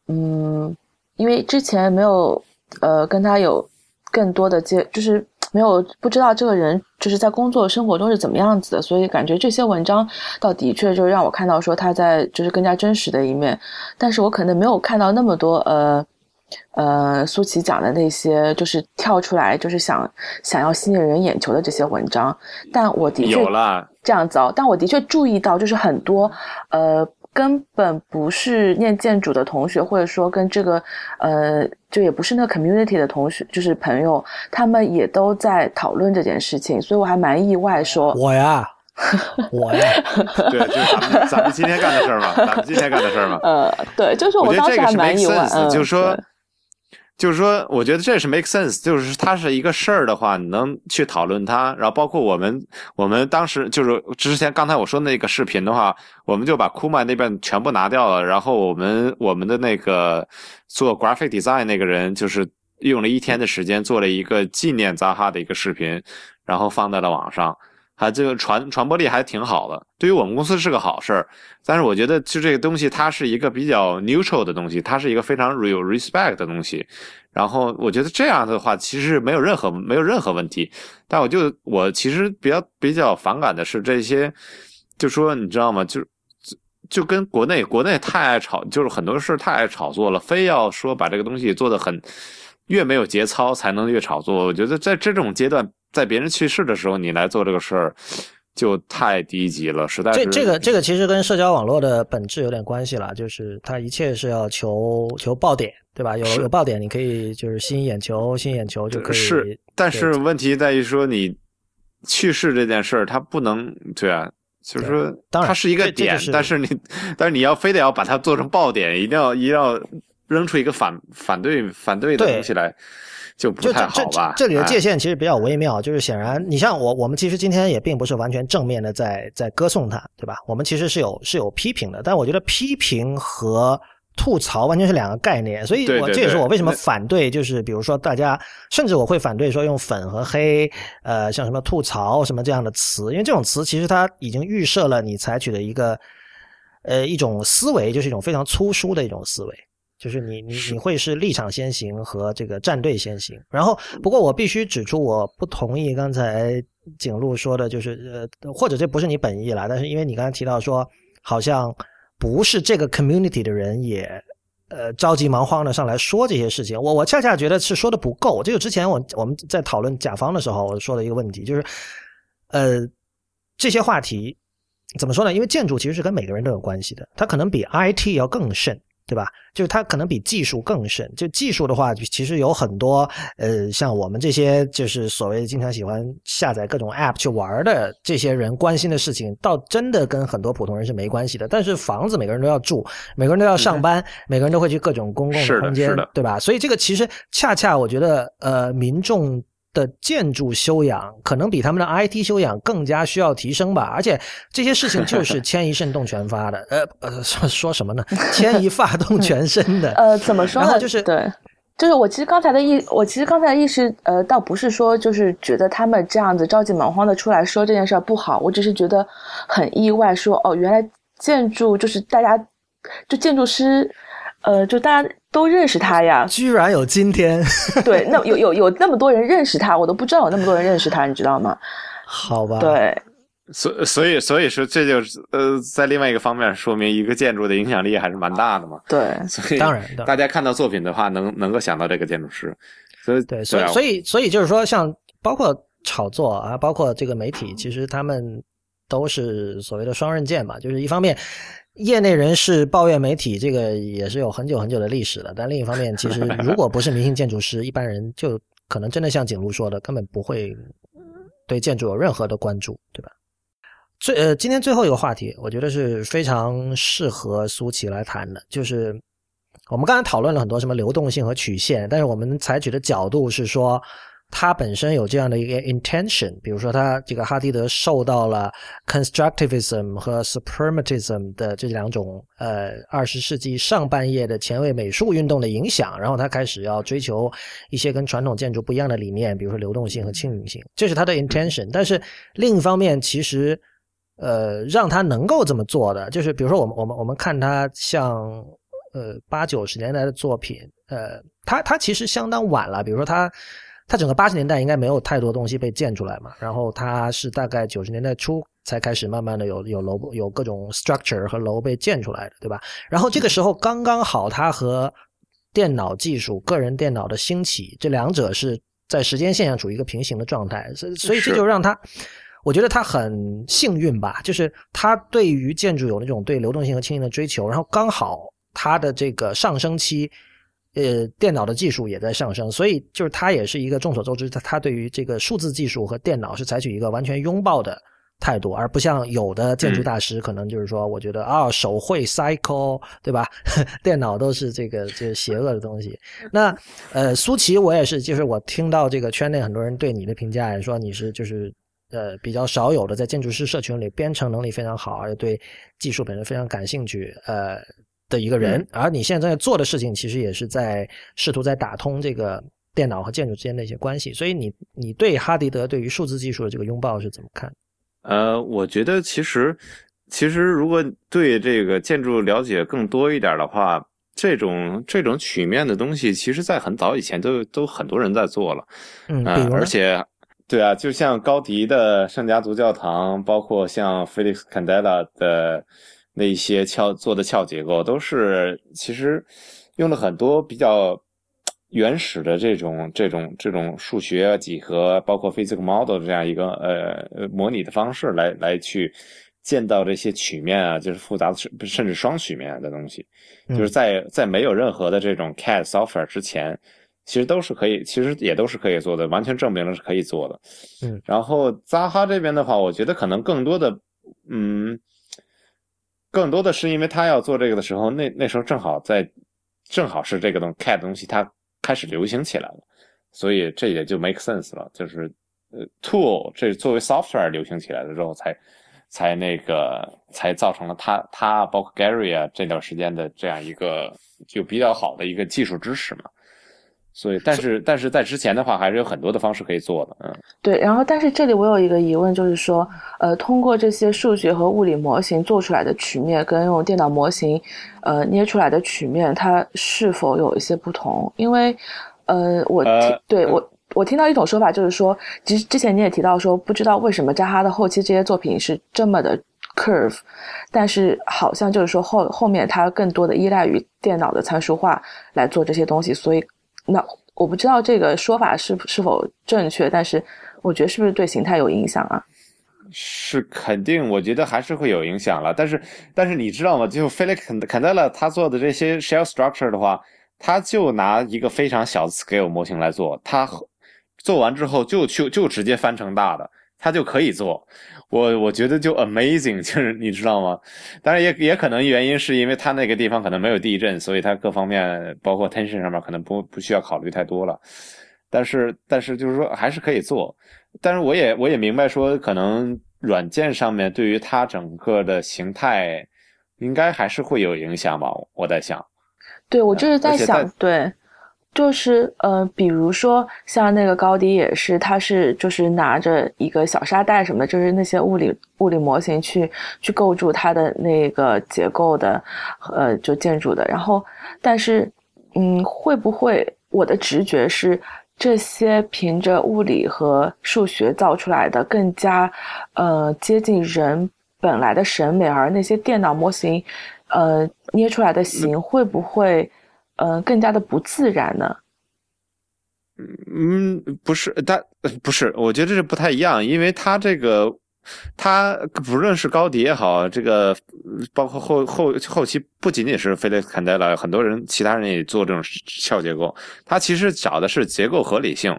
嗯。因为之前没有，呃，跟他有更多的接，就是没有不知道这个人就是在工作生活中是怎么样子的，所以感觉这些文章倒的确就让我看到说他在就是更加真实的一面，但是我可能没有看到那么多，呃，呃，苏琪讲的那些就是跳出来就是想想要吸引人眼球的这些文章，但我的确有了这样子哦，但我的确注意到就是很多，呃。根本不是念建筑的同学，或者说跟这个，呃，就也不是那个 community 的同学，就是朋友，他们也都在讨论这件事情，所以我还蛮意外。说我呀，我呀，对，就是咱们咱们今天干的事儿嘛，咱们今天干的事儿嘛。*laughs* 呃，对，就是我当时还蛮意外，就是说。就是说，我觉得这是 make sense。就是它是一个事儿的话，你能去讨论它。然后包括我们，我们当时就是之前刚才我说那个视频的话，我们就把库曼那边全部拿掉了。然后我们我们的那个做 graphic design 那个人，就是用了一天的时间做了一个纪念扎哈的一个视频，然后放在了网上。啊这个传传播力还挺好的，对于我们公司是个好事儿。但是我觉得，就这个东西，它是一个比较 neutral 的东西，它是一个非常 real respect 的东西。然后我觉得这样的话，其实没有任何没有任何问题。但我就我其实比较比较反感的是这些，就说你知道吗？就就跟国内国内太爱炒，就是很多事太爱炒作了，非要说把这个东西做的很越没有节操才能越炒作。我觉得在这种阶段。在别人去世的时候，你来做这个事儿，就太低级了，实在是。这这个这个其实跟社交网络的本质有点关系了，就是它一切是要求求爆点，对吧？有有爆点，你可以就是吸引眼球，吸引眼球就可以。是，但是问题在于说你去世这件事儿，它不能对啊，就是说它是一个点，但是你但是你要非得要把它做成爆点，一定要一定要扔出一个反反对反对的东西来。就不太好吧？这里的界限其实比较微妙，就是显然，你像我，我们其实今天也并不是完全正面的在在歌颂他，对吧？我们其实是有是有批评的，但我觉得批评和吐槽完全是两个概念，所以我这也是我为什么反对，就是比如说大家，甚至我会反对说用粉和黑，呃，像什么吐槽什么这样的词，因为这种词其实它已经预设了你采取的一个呃一种思维，就是一种非常粗疏的一种思维。就是你你你会是立场先行和这个战队先行，然后不过我必须指出我不同意刚才景路说的，就是呃或者这不是你本意了，但是因为你刚才提到说好像不是这个 community 的人也呃着急忙慌的上来说这些事情，我我恰恰觉得是说的不够。这个之前我我们在讨论甲方的时候我说的一个问题就是，呃这些话题怎么说呢？因为建筑其实是跟每个人都有关系的，它可能比 IT 要更甚。对吧？就是它可能比技术更深。就技术的话，其实有很多呃，像我们这些就是所谓经常喜欢下载各种 App 去玩的这些人关心的事情，倒真的跟很多普通人是没关系的。但是房子每个人都要住，每个人都要上班，每个人都会去各种公共的空间，对吧？所以这个其实恰恰我觉得呃，民众。的建筑修养可能比他们的 IT 修养更加需要提升吧，而且这些事情就 *laughs* 是牵一肾动全发的，呃呃，说说什么呢？*laughs* 牵一发动全身的，呃，怎么说呢？就是对，就是我其实刚才的意，我其实刚才的意识，呃，倒不是说就是觉得他们这样子着急忙慌的出来说这件事儿不好，我只是觉得很意外，说哦，原来建筑就是大家就建筑师。呃，就大家都认识他呀，居然有今天。*laughs* 对，那有有有那么多人认识他，我都不知道有那么多人认识他，你知道吗？好吧。对，所所以所以说，这就是呃，在另外一个方面说明一个建筑的影响力还是蛮大的嘛。对，所以当然，大家看到作品的话，能能够想到这个建筑师。所以对，所以所以所以就是说，像包括炒作啊，包括这个媒体，其实他们都是所谓的双刃剑嘛。就是一方面，业内人士抱怨媒体，这个也是有很久很久的历史了。但另一方面，其实 *laughs* 如果不是明星建筑师，一般人就可能真的像景路说的，根本不会对建筑有任何的关注，对吧？最呃，今天最后一个话题，我觉得是非常适合苏琪来谈的，就是我们刚才讨论了很多什么流动性和曲线，但是我们采取的角度是说，他本身有这样的一个 intention，比如说他这个哈迪德受到了 constructivism 和 suprematism 的这两种呃二十世纪上半叶的前卫美术运动的影响，然后他开始要追求一些跟传统建筑不一样的理念，比如说流动性和轻盈性，这是他的 intention。但是另一方面，其实呃，让他能够这么做的，就是比如说我们我们我们看他像呃八九十年代的作品，呃，他他其实相当晚了。比如说他他整个八十年代应该没有太多东西被建出来嘛，然后它是大概九十年代初才开始慢慢的有有楼有各种 structure 和楼被建出来的，对吧？然后这个时候刚刚好，它和电脑技术、个人电脑的兴起，这两者是在时间线上处于一个平行的状态，所以所以这就让它。我觉得他很幸运吧，就是他对于建筑有那种对流动性和轻盈的追求，然后刚好他的这个上升期，呃，电脑的技术也在上升，所以就是它也是一个众所周知，它它对于这个数字技术和电脑是采取一个完全拥抱的态度，而不像有的建筑大师可能就是说，我觉得啊，手绘 cycle 对吧？*laughs* 电脑都是这个这邪恶的东西。那呃，苏琪，我也是，就是我听到这个圈内很多人对你的评价，说你是就是。呃，比较少有的在建筑师社群里编程能力非常好，而且对技术本身非常感兴趣，呃的一个人。而你现在做的事情，其实也是在试图在打通这个电脑和建筑之间的一些关系。所以，你你对哈迪德对于数字技术的这个拥抱是怎么看？呃，我觉得其实其实如果对这个建筑了解更多一点的话，这种这种曲面的东西，其实在很早以前都都很多人在做了，嗯，而且。对啊，就像高迪的圣家族教堂，包括像 Felix Candela 的那一些撬做的撬结构，都是其实用了很多比较原始的这种这种这种数学几何，包括 physical model 这样一个呃模拟的方式来来去见到这些曲面啊，就是复杂的甚甚至双曲面的东西，就是在在没有任何的这种 CAD software 之前。其实都是可以，其实也都是可以做的，完全证明了是可以做的。嗯，然后扎哈这边的话，我觉得可能更多的，嗯，更多的是因为他要做这个的时候，那那时候正好在，正好是这个东 CAD 东西它开始流行起来了，所以这也就 make sense 了。就是呃，tool 这作为 software 流行起来了之后，才才那个才造成了他他包括 Gary 啊这段时间的这样一个就比较好的一个技术知识嘛。所以，但是，但是在之前的话，还是有很多的方式可以做的，嗯，对。然后，但是这里我有一个疑问，就是说，呃，通过这些数学和物理模型做出来的曲面，跟用电脑模型，呃，捏出来的曲面，它是否有一些不同？因为，呃，我对我我听到一种说法，就是说，其实之前你也提到说，不知道为什么扎哈的后期这些作品是这么的 curve，但是好像就是说后后面他更多的依赖于电脑的参数化来做这些东西，所以。那我不知道这个说法是是否正确，但是我觉得是不是对形态有影响啊？是肯定，我觉得还是会有影响了。但是，但是你知道吗？就 Felix Candela 他做的这些 shell structure 的话，他就拿一个非常小的 scale 模型来做，他做完之后就就就直接翻成大的，他就可以做。我我觉得就 amazing，*laughs* 就是你知道吗？当然也也可能原因是因为它那个地方可能没有地震，所以它各方面包括 tension 上面可能不不需要考虑太多了。但是但是就是说还是可以做。但是我也我也明白说，可能软件上面对于它整个的形态应该还是会有影响吧。我在想，对我就是在想，对。就是呃，比如说像那个高迪也是，他是就是拿着一个小沙袋什么的，就是那些物理物理模型去去构筑它的那个结构的，呃，就建筑的。然后，但是，嗯，会不会我的直觉是这些凭着物理和数学造出来的更加呃接近人本来的审美，而那些电脑模型呃捏出来的形会不会？嗯，更加的不自然呢。嗯，不是，他不是，我觉得这是不太一样，因为他这个。他不论是高迪也好，这个包括后后后期不仅仅是 Felix Candela，很多人其他人也做这种鞘结构。他其实找的是结构合理性，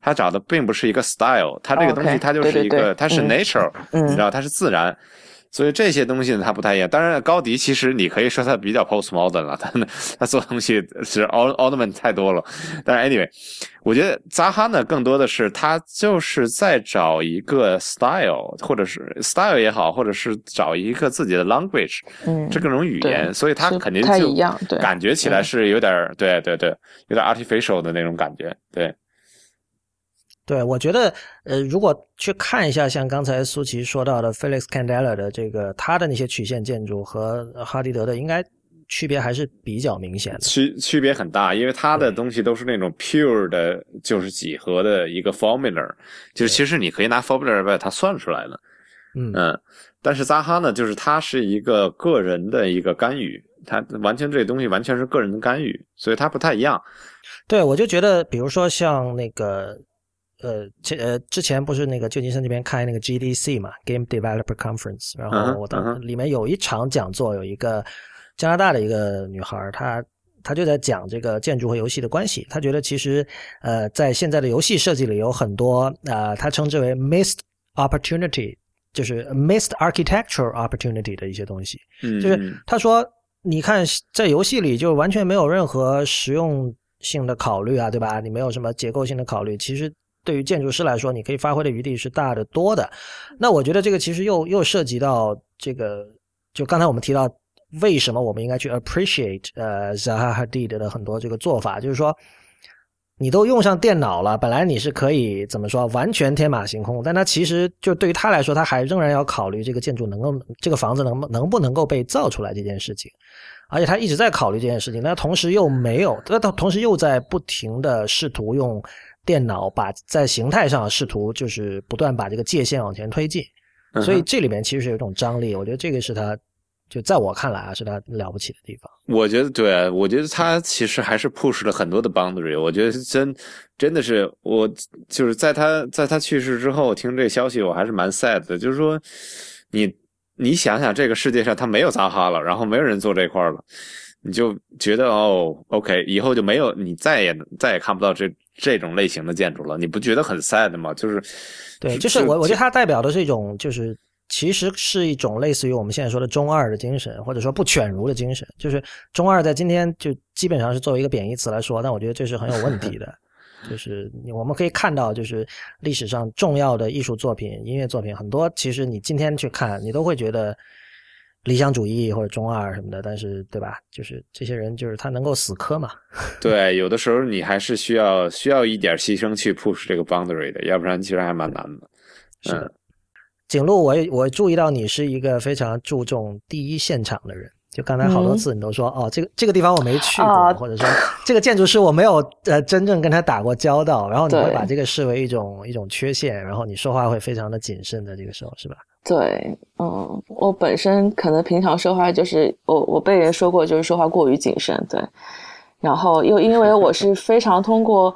他找的并不是一个 style，他这个东西它就是一个，它是 nature，你知道，它是自然。所以这些东西呢，它不太一样。当然，高迪其实你可以说他比较 postmodern 了，*laughs* 他他做东西是 all element 太多了。但是 anyway，我觉得扎哈呢，更多的是他就是在找一个 style，或者是 style 也好，或者是找一个自己的 language，嗯，这各种语言，所以他肯定就感觉起来是有点对对对，有点 artificial 的那种感觉，对。对，我觉得，呃，如果去看一下像刚才苏琪说到的 Felix Candela 的这个他的那些曲线建筑和哈迪德的，应该区别还是比较明显的。区区别很大，因为他的东西都是那种 pure 的，就是几何的一个 formula，就是其实你可以拿 formula 把它算出来的。嗯嗯，但是扎哈呢，就是他是一个个人的一个干预，他完全这东西完全是个人的干预，所以他不太一样。对，我就觉得，比如说像那个。呃，前呃之前不是那个旧金山这边开那个 GDC 嘛，Game Developer Conference，然后我当里面有一场讲座，有一个加拿大的一个女孩，她她就在讲这个建筑和游戏的关系。她觉得其实呃在现在的游戏设计里有很多呃，她称之为 missed opportunity，就是 missed architectural opportunity 的一些东西。嗯，就是她说，你看在游戏里就完全没有任何实用性的考虑啊，对吧？你没有什么结构性的考虑，其实。对于建筑师来说，你可以发挥的余地是大的多的。那我觉得这个其实又又涉及到这个，就刚才我们提到，为什么我们应该去 appreciate 呃 Zaha Hadid 的很多这个做法，就是说，你都用上电脑了，本来你是可以怎么说完全天马行空，但他其实就对于他来说，他还仍然要考虑这个建筑能够这个房子能能不能够被造出来这件事情，而且他一直在考虑这件事情，那同时又没有，那他同时又在不停的试图用。电脑把在形态上试图就是不断把这个界限往前推进，所以这里面其实是有一种张力。我觉得这个是他，就在我看来啊，是他了不起的地方。我觉得对，我觉得他其实还是 push 了很多的 boundary。我觉得真真的是我就是在他在他去世之后听这个消息，我还是蛮 sad 的。就是说，你你想想，这个世界上他没有扎哈了，然后没有人做这块了，你就觉得哦，OK，以后就没有你再也再也看不到这。这种类型的建筑了，你不觉得很 sad 吗？就是，对，就是我我觉得它代表的是一种，就是其实是一种类似于我们现在说的中二的精神，或者说不犬儒的精神。就是中二在今天就基本上是作为一个贬义词来说，但我觉得这是很有问题的。*laughs* 就是我们可以看到，就是历史上重要的艺术作品、音乐作品很多，其实你今天去看，你都会觉得。理想主义或者中二什么的，但是对吧？就是这些人，就是他能够死磕嘛。*laughs* 对，有的时候你还是需要需要一点牺牲去 push 这个 boundary 的，要不然其实还蛮难的。是的，景路，我我注意到你是一个非常注重第一现场的人。就刚才好多次你都说哦，这个这个地方我没去过，或者说这个建筑师我没有呃真正跟他打过交道，然后你会把这个视为一种一种缺陷，然后你说话会非常的谨慎的这个时候是吧？对，嗯，我本身可能平常说话就是我我被人说过就是说话过于谨慎，对，然后又因为我是非常通过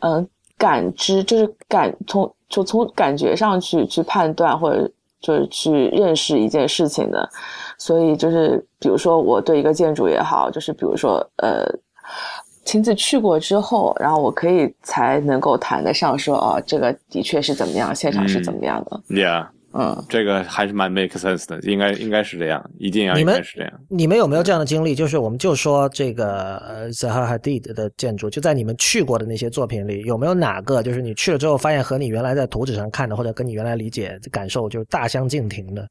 嗯感知，就是感从就从感觉上去去判断或者就是去认识一件事情的，所以就是比如说我对一个建筑也好，就是比如说呃亲自去过之后，然后我可以才能够谈得上说哦，这个的确是怎么样，现场是怎么样的，Yeah。嗯，这个还是蛮 make sense 的，应该应该是这样，一定要应该是这样。你们有没有这样的经历？就是我们就说这个呃 Zaha Hadid 的建筑，就在你们去过的那些作品里，有没有哪个就是你去了之后发现和你原来在图纸上看的，或者跟你原来理解感受就是大相径庭的？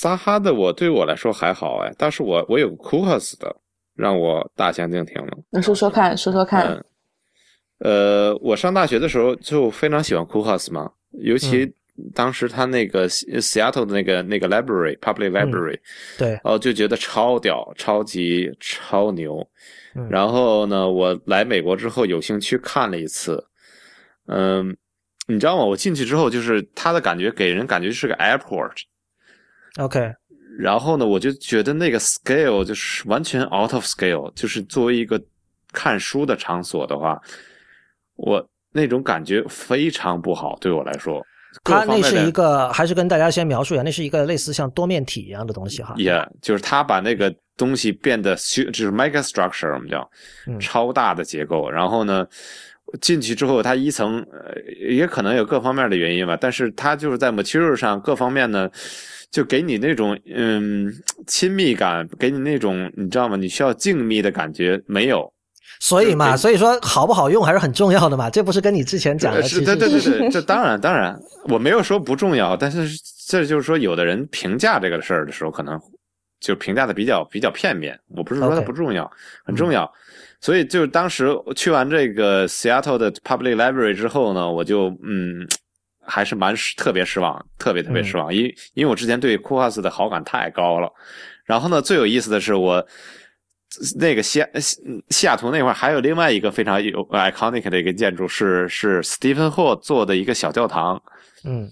扎哈的我对我来说还好哎，但是我我有 Kuhas 的让我大相径庭了。那说说看，说说看。呃，我上大学的时候就非常喜欢 Kuhas 嘛。尤其当时他那个 Seattle 的那个那个 library public library，对，哦，就觉得超屌，超级超牛。然后呢，我来美国之后有幸去看了一次，嗯，你知道吗？我进去之后，就是他的感觉给人感觉是个 airport。OK。然后呢，我就觉得那个 scale 就是完全 out of scale，就是作为一个看书的场所的话，我那种感觉非常不好，对我来说。它那是一个，还是跟大家先描述一下，那是一个类似像多面体一样的东西哈。也就是它把那个东西变得就是 mega structure，我们叫超大的结构。然后呢，进去之后，它一层呃也可能有各方面的原因吧，但是它就是在 material 上各方面呢，就给你那种嗯亲密感，给你那种你知道吗？你需要静谧的感觉没有。所以嘛，所以说好不好用还是很重要的嘛，这不是跟你之前讲的？是，对对对对，*laughs* 这当然当然，我没有说不重要，但是这就是说，有的人评价这个事儿的时候，可能就评价的比较比较片面。我不是说它不重要，很重要。所以就当时去完这个 Seattle 的 Public Library 之后呢，我就嗯，还是蛮特别失望，特别特别失望，因因为我之前对库哈斯的好感太高了。然后呢，最有意思的是我。那个西西西雅图那块还有另外一个非常有 iconic 的一个建筑，是是 Stephen Hall 做的一个小教堂，嗯，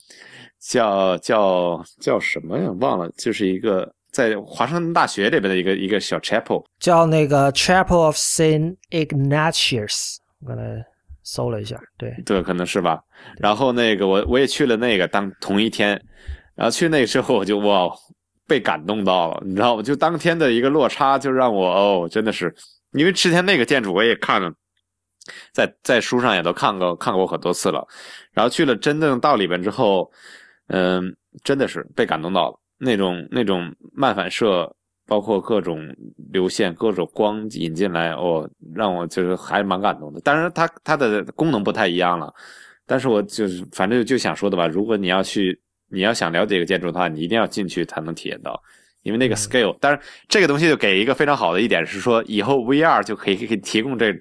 叫叫叫什么呀？忘了，就是一个在华盛顿大学里边的一个一个小 chapel，叫那个 Chapel of Saint Ignatius。我刚才搜了一下，对对，可能是吧。然后那个我我也去了那个当同一天，然后去那个之后我就哇。被感动到了，你知道吗？就当天的一个落差，就让我哦，真的是，因为之前那个建筑我也看了，在在书上也都看过看过很多次了，然后去了真正到里边之后，嗯，真的是被感动到了，那种那种漫反射，包括各种流线、各种光引进来，哦，让我就是还蛮感动的。当然，它它的功能不太一样了，但是我就是反正就想说的吧，如果你要去。你要想了解一个建筑的话，你一定要进去才能体验到，因为那个 scale。但是这个东西就给一个非常好的一点是说，以后 VR 就可以可以提供这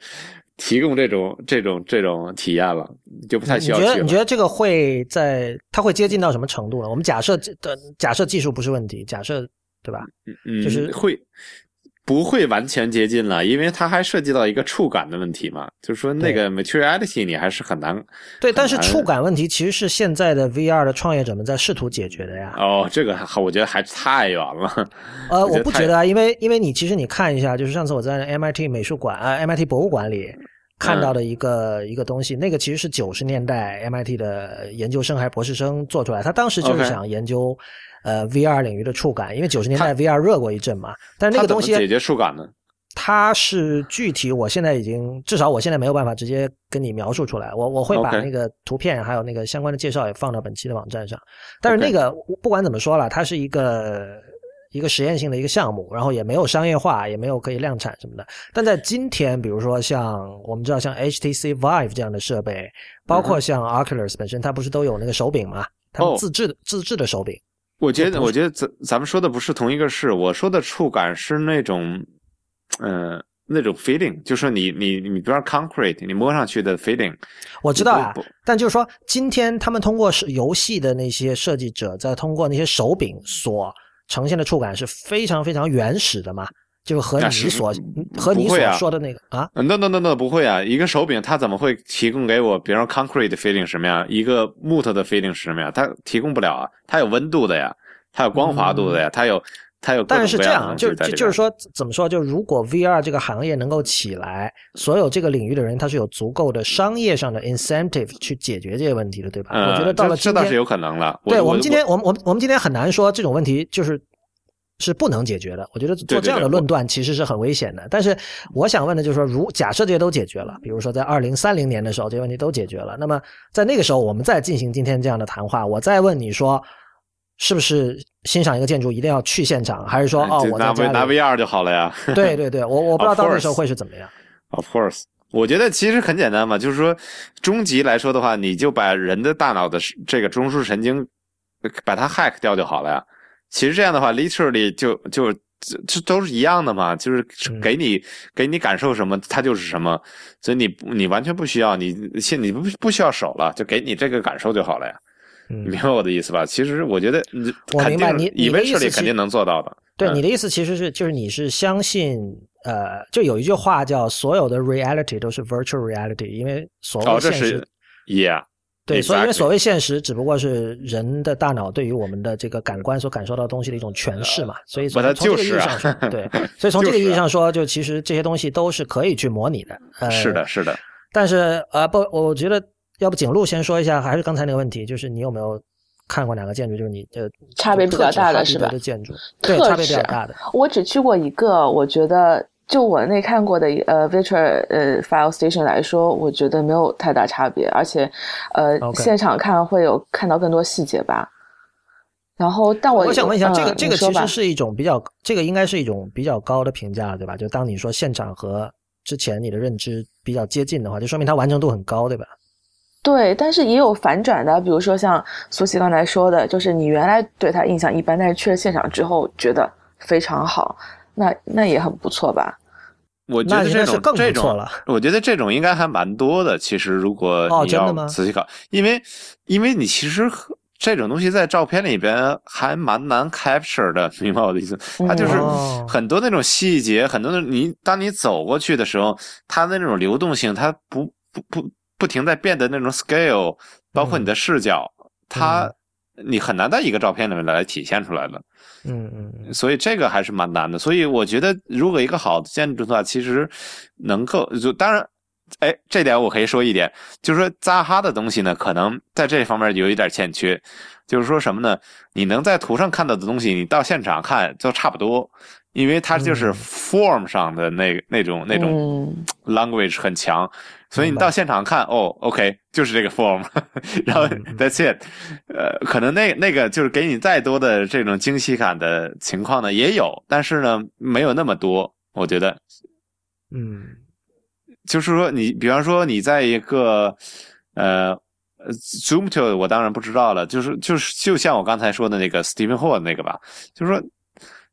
提供这种这种这种体验了，就不太需要。你觉得你觉得这个会在它会接近到什么程度呢？我们假设的假设技术不是问题，假设对吧？嗯嗯，就是会。不会完全接近了，因为它还涉及到一个触感的问题嘛，就是说那个 materiality 你还是很难。对，但是触感问题其实是现在的 VR 的创业者们在试图解决的呀。哦，这个我觉得还太远了。呃，*laughs* 我不觉得啊，因为因为你其实你看一下，就是上次我在 MIT 美术馆啊 MIT 博物馆里看到的一个一个东西，那个其实是九十年代 MIT 的研究生还是博士生做出来，他当时就是想研究。呃，VR 领域的触感，因为九十年代 VR 热过一阵嘛，但是那个东西解决触感呢？它是具体，我现在已经至少我现在没有办法直接跟你描述出来。我我会把那个图片还有那个相关的介绍也放到本期的网站上。但是那个不管怎么说了，它是一个一个实验性的一个项目，然后也没有商业化，也没有可以量产什么的。但在今天，比如说像我们知道像 HTC Vive 这样的设备，包括像 Oculus 本身，它不是都有那个手柄嘛？他们自制的自制的手柄。我觉得，我觉得咱咱们说的不是同一个事。我说的触感是那种，嗯，那种 feeling，就是你你你，比如说 concrete，你摸上去的 feeling。我知道啊，但就是说，今天他们通过是游戏的那些设计者，在通过那些手柄所呈现的触感是非常非常原始的嘛。就是和你所和你所说的那个啊，no no no no 不会啊！一个手柄它怎么会提供给我，比如说 concrete feeling 什么呀？一个木头的 feeling 是什么呀？它提供不了啊！它有温度的呀，它有光滑度的呀，它有它有。但是这样，就就就是说，怎么说？就如果 VR 这个行业能够起来，所有这个领域的人他是有足够的商业上的 incentive 去解决这些问题的，对吧？我觉得到了这倒是有可能了。对我们今天，我们我们我们今天很难说这种问题就是。是不能解决的。我觉得做这样的论断其实是很危险的。但是我想问的就是说，如假设这些都解决了，比如说在二零三零年的时候，这些问题都解决了，那么在那个时候，我们再进行今天这样的谈话，我再问你说，是不是欣赏一个建筑一定要去现场，还是说哦，我在家拿 VR 就好了呀？对对对，我我不知道到那时候会是怎么样。Of course，我觉得其实很简单嘛，就是说，终极来说的话，你就把人的大脑的这个中枢神经把它 hack 掉就好了呀。其实这样的话，literally 就就这这都是一样的嘛，就是给你给你感受什么，它就是什么，所以你你完全不需要你现你不不需要手了，就给你这个感受就好了呀。你明白我的意思吧？其实我觉得你肯定你以为这里肯定能做到的。对你的意思其实是就是你是相信呃，就有一句话叫所有的 reality 都是 virtual reality，因为所谓现实，yeah。对，所以因为所谓现实，只不过是人的大脑对于我们的这个感官所感受到的东西的一种诠释嘛。所以从它从这个意义上说，*laughs* 对，所以从这个意义上说，就其实这些东西都是可以去模拟的。呃，是的，。是的。但是呃，不，我觉得要不景路先说一下，还是刚才那个问题，就是你有没有看过哪个建筑，就是你的差别比较大的是吧建筑，对，差别比较大的。我只去过一个，我觉得就我那看过的呃 Virtual 呃 File Station 来说，我觉得没有太大差别，而且呃现场看会有看到更多细节吧。然后，但我我想问一下，嗯这个这个其实是一种比较，这个应该是一种比较高的评价，对吧？就当你说现场和之前你的认知比较接近的话，就说明它完成度很高，对吧？对，但是也有反转的，比如说像苏西刚才说的，就是你原来对他印象一般，但是去了现场之后觉得非常好，那那也很不错吧？我觉得这种更不这种错了，我觉得这种应该还蛮多的。其实如果你要仔细考，因为因为你其实这种东西在照片里边还蛮难 capture 的，*laughs* 明白我的意思？它就是哦很多那种细节，很多的你当你走过去的时候，它的那种流动性，它不不不不停在变的那种 scale，包括你的视角，它你很难在一个照片里面来体现出来的。嗯嗯，所以这个还是蛮难的。所以我觉得，如果一个好的建筑的话，其实能够就当然，哎，这点我可以说一点，就是说扎哈的东西呢，可能在这方面有一点欠缺。就是说什么呢？你能在图上看到的东西，你到现场看就差不多，因为它就是嗯。form 上的那那种那种嗯。language 很强，所以你到现场看，哦，OK，就是这个 form，*laughs* 然后 that's it，呃，可能那那个就是给你再多的这种惊喜感的情况呢也有，但是呢没有那么多，我觉得嗯。就是说你比方说你在一个呃。呃 Zoom to 我当然不知道了，就是就是就像我刚才说的那个 Stephen Hall 那个吧，就是说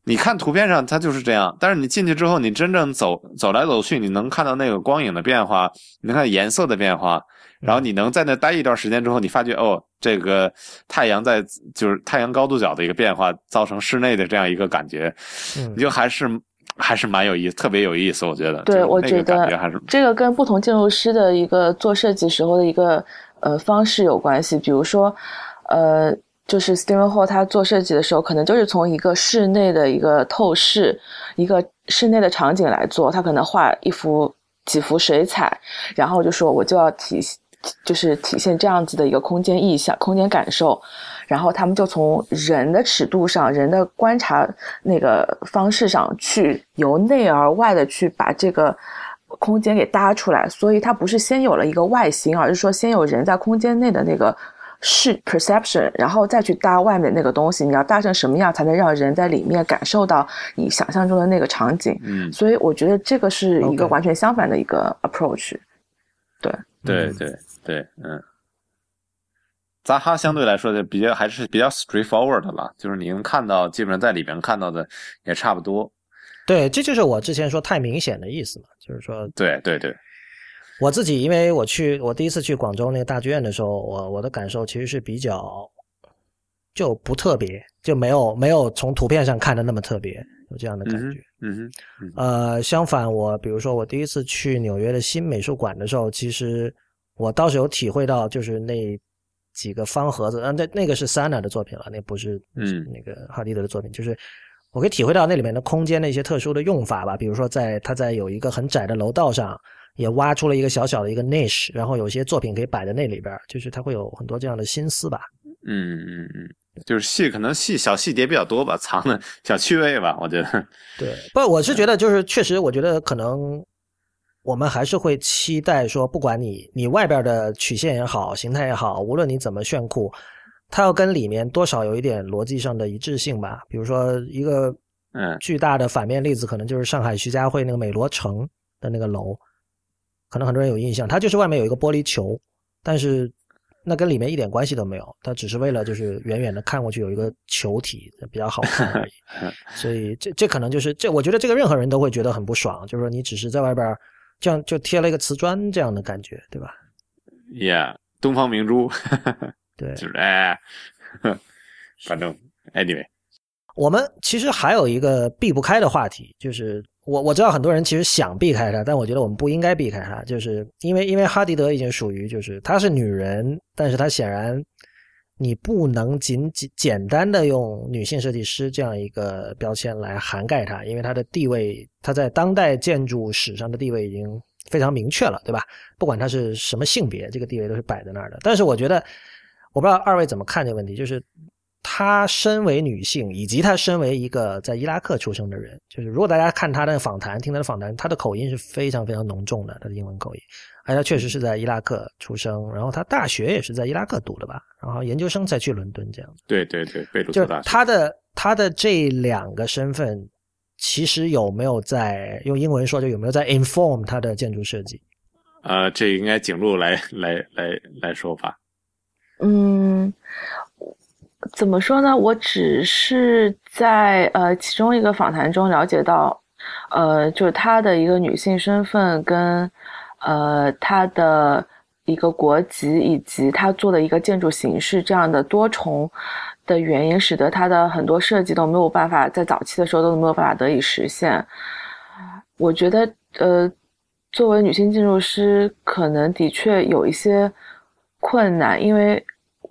你看图片上它就是这样，但是你进去之后，你真正走走来走去，你能看到那个光影的变化，你能看颜色的变化，然后你能在那待一段时间之后，你发觉哦，这个太阳在就是太阳高度角的一个变化，造成室内的这样一个感觉，嗯你就还是还是蛮有意思，特别有意思，我觉得。对我觉得这个跟不同建筑师的一个做设计时候的一个呃方式有关系。比如说，呃，就是 Steven Hall 他做设计的时候，可能就是从一个室内的一个透视，一个室内的场景来做。他可能画一幅几幅水彩，然后就说我就要体就是体现这样子的一个空间意象、空间感受。然后他们就从人的尺度上、人的观察那个方式上去由内而外的去把这个空间给搭出来。所以它不是先有了一个外形，而是说先有人在空间内的那个视 perception，然后再去搭外面那个东西。你要搭成什么样才能让人在里面感受到你想象中的那个场景？嗯，所以我觉得这个是一个完全相反的一个 approach。对对对对，嗯。扎哈相对来说就比较还是比较 straightforward 的了，就是你能看到，基本上在里边看到的也差不多。对，这就是我之前说太明显的意思嘛，就是说对对对，我自己，因为我去我第一次去广州那个大剧院的时候，我我的感受其实是比较就不特别，就没有没有从图片上看的那么特别，有这样的感觉。嗯哼，嗯。呃，相反，我比如说我第一次去纽约的新美术馆的时候，其实我倒是有体会到，就是那几个方盒子，呃，那那个是 Sana 的作品了，那不是嗯。那个哈迪德的作品，就是我可以体会到那里面的空间的一些特殊的用法吧，比如说在它在有一个很窄的楼道上。也挖出了一个小小的一个 niche，然后有些作品可以摆在那里边，就是它会有很多这样的心思吧。嗯嗯嗯，就是细可能细小细节比较多吧，藏的小趣味吧，我觉得。*laughs* 对，不，我是觉得就是确实，我觉得可能我们还是会期待说，不管你你外边的曲线也好，形态也好，无论你怎么炫酷，它要跟里面多少有一点逻辑上的一致性吧。比如说一个嗯巨大的反面例子，可能就是上海徐家汇那个美罗城的那个楼，可能很多人有印象，它就是外面有一个玻璃球，但是那跟里面一点关系都没有，它只是为了就是远远的看过去有一个球体比较好看而已。*laughs* 所以这这可能就是这，我觉得这个任何人都会觉得很不爽，就是说你只是在外边儿这样就贴了一个瓷砖这样的感觉，对吧？，Yeah，东方明珠，对，就是哎，反正 anyway，我们其实还有一个避不开的话题，就是我我知道很多人其实想避开它，但我觉得我们不应该避开它，就是因为因为哈迪德已经属于就是她是女人，但是她显然你不能仅仅简单的用女性设计师这样一个标签来涵盖她，因为她的地位，她在当代建筑史上的地位已经非常明确了，对吧？不管她是什么性别，这个地位都是摆在那儿的。但是我觉得，我不知道二位怎么看这个问题，就是。她身为女性，以及她身为一个在伊拉克出生的人，就是如果大家看她的访谈，听她的访谈，她的口音是非常非常浓重的，她的英文口音，而她确实是在伊拉克出生，然后她大学也是在伊拉克读的吧，然后研究生才去伦敦这样。对对对，贝鲁特大学。她的她的这两个身份，其实有没有在用英文说，就有没有在 inform 她的建筑设计？呃，这应该景路来来来来说吧。嗯。怎么说呢？我只是在呃其中一个访谈中了解到，呃，就是她的一个女性身份跟，呃，她的一个国籍以及她做的一个建筑形式这样的多重的原因，使得她的很多设计都没有办法在早期的时候都没有办法得以实现。我觉得，呃，作为女性建筑师，可能的确有一些困难，因为。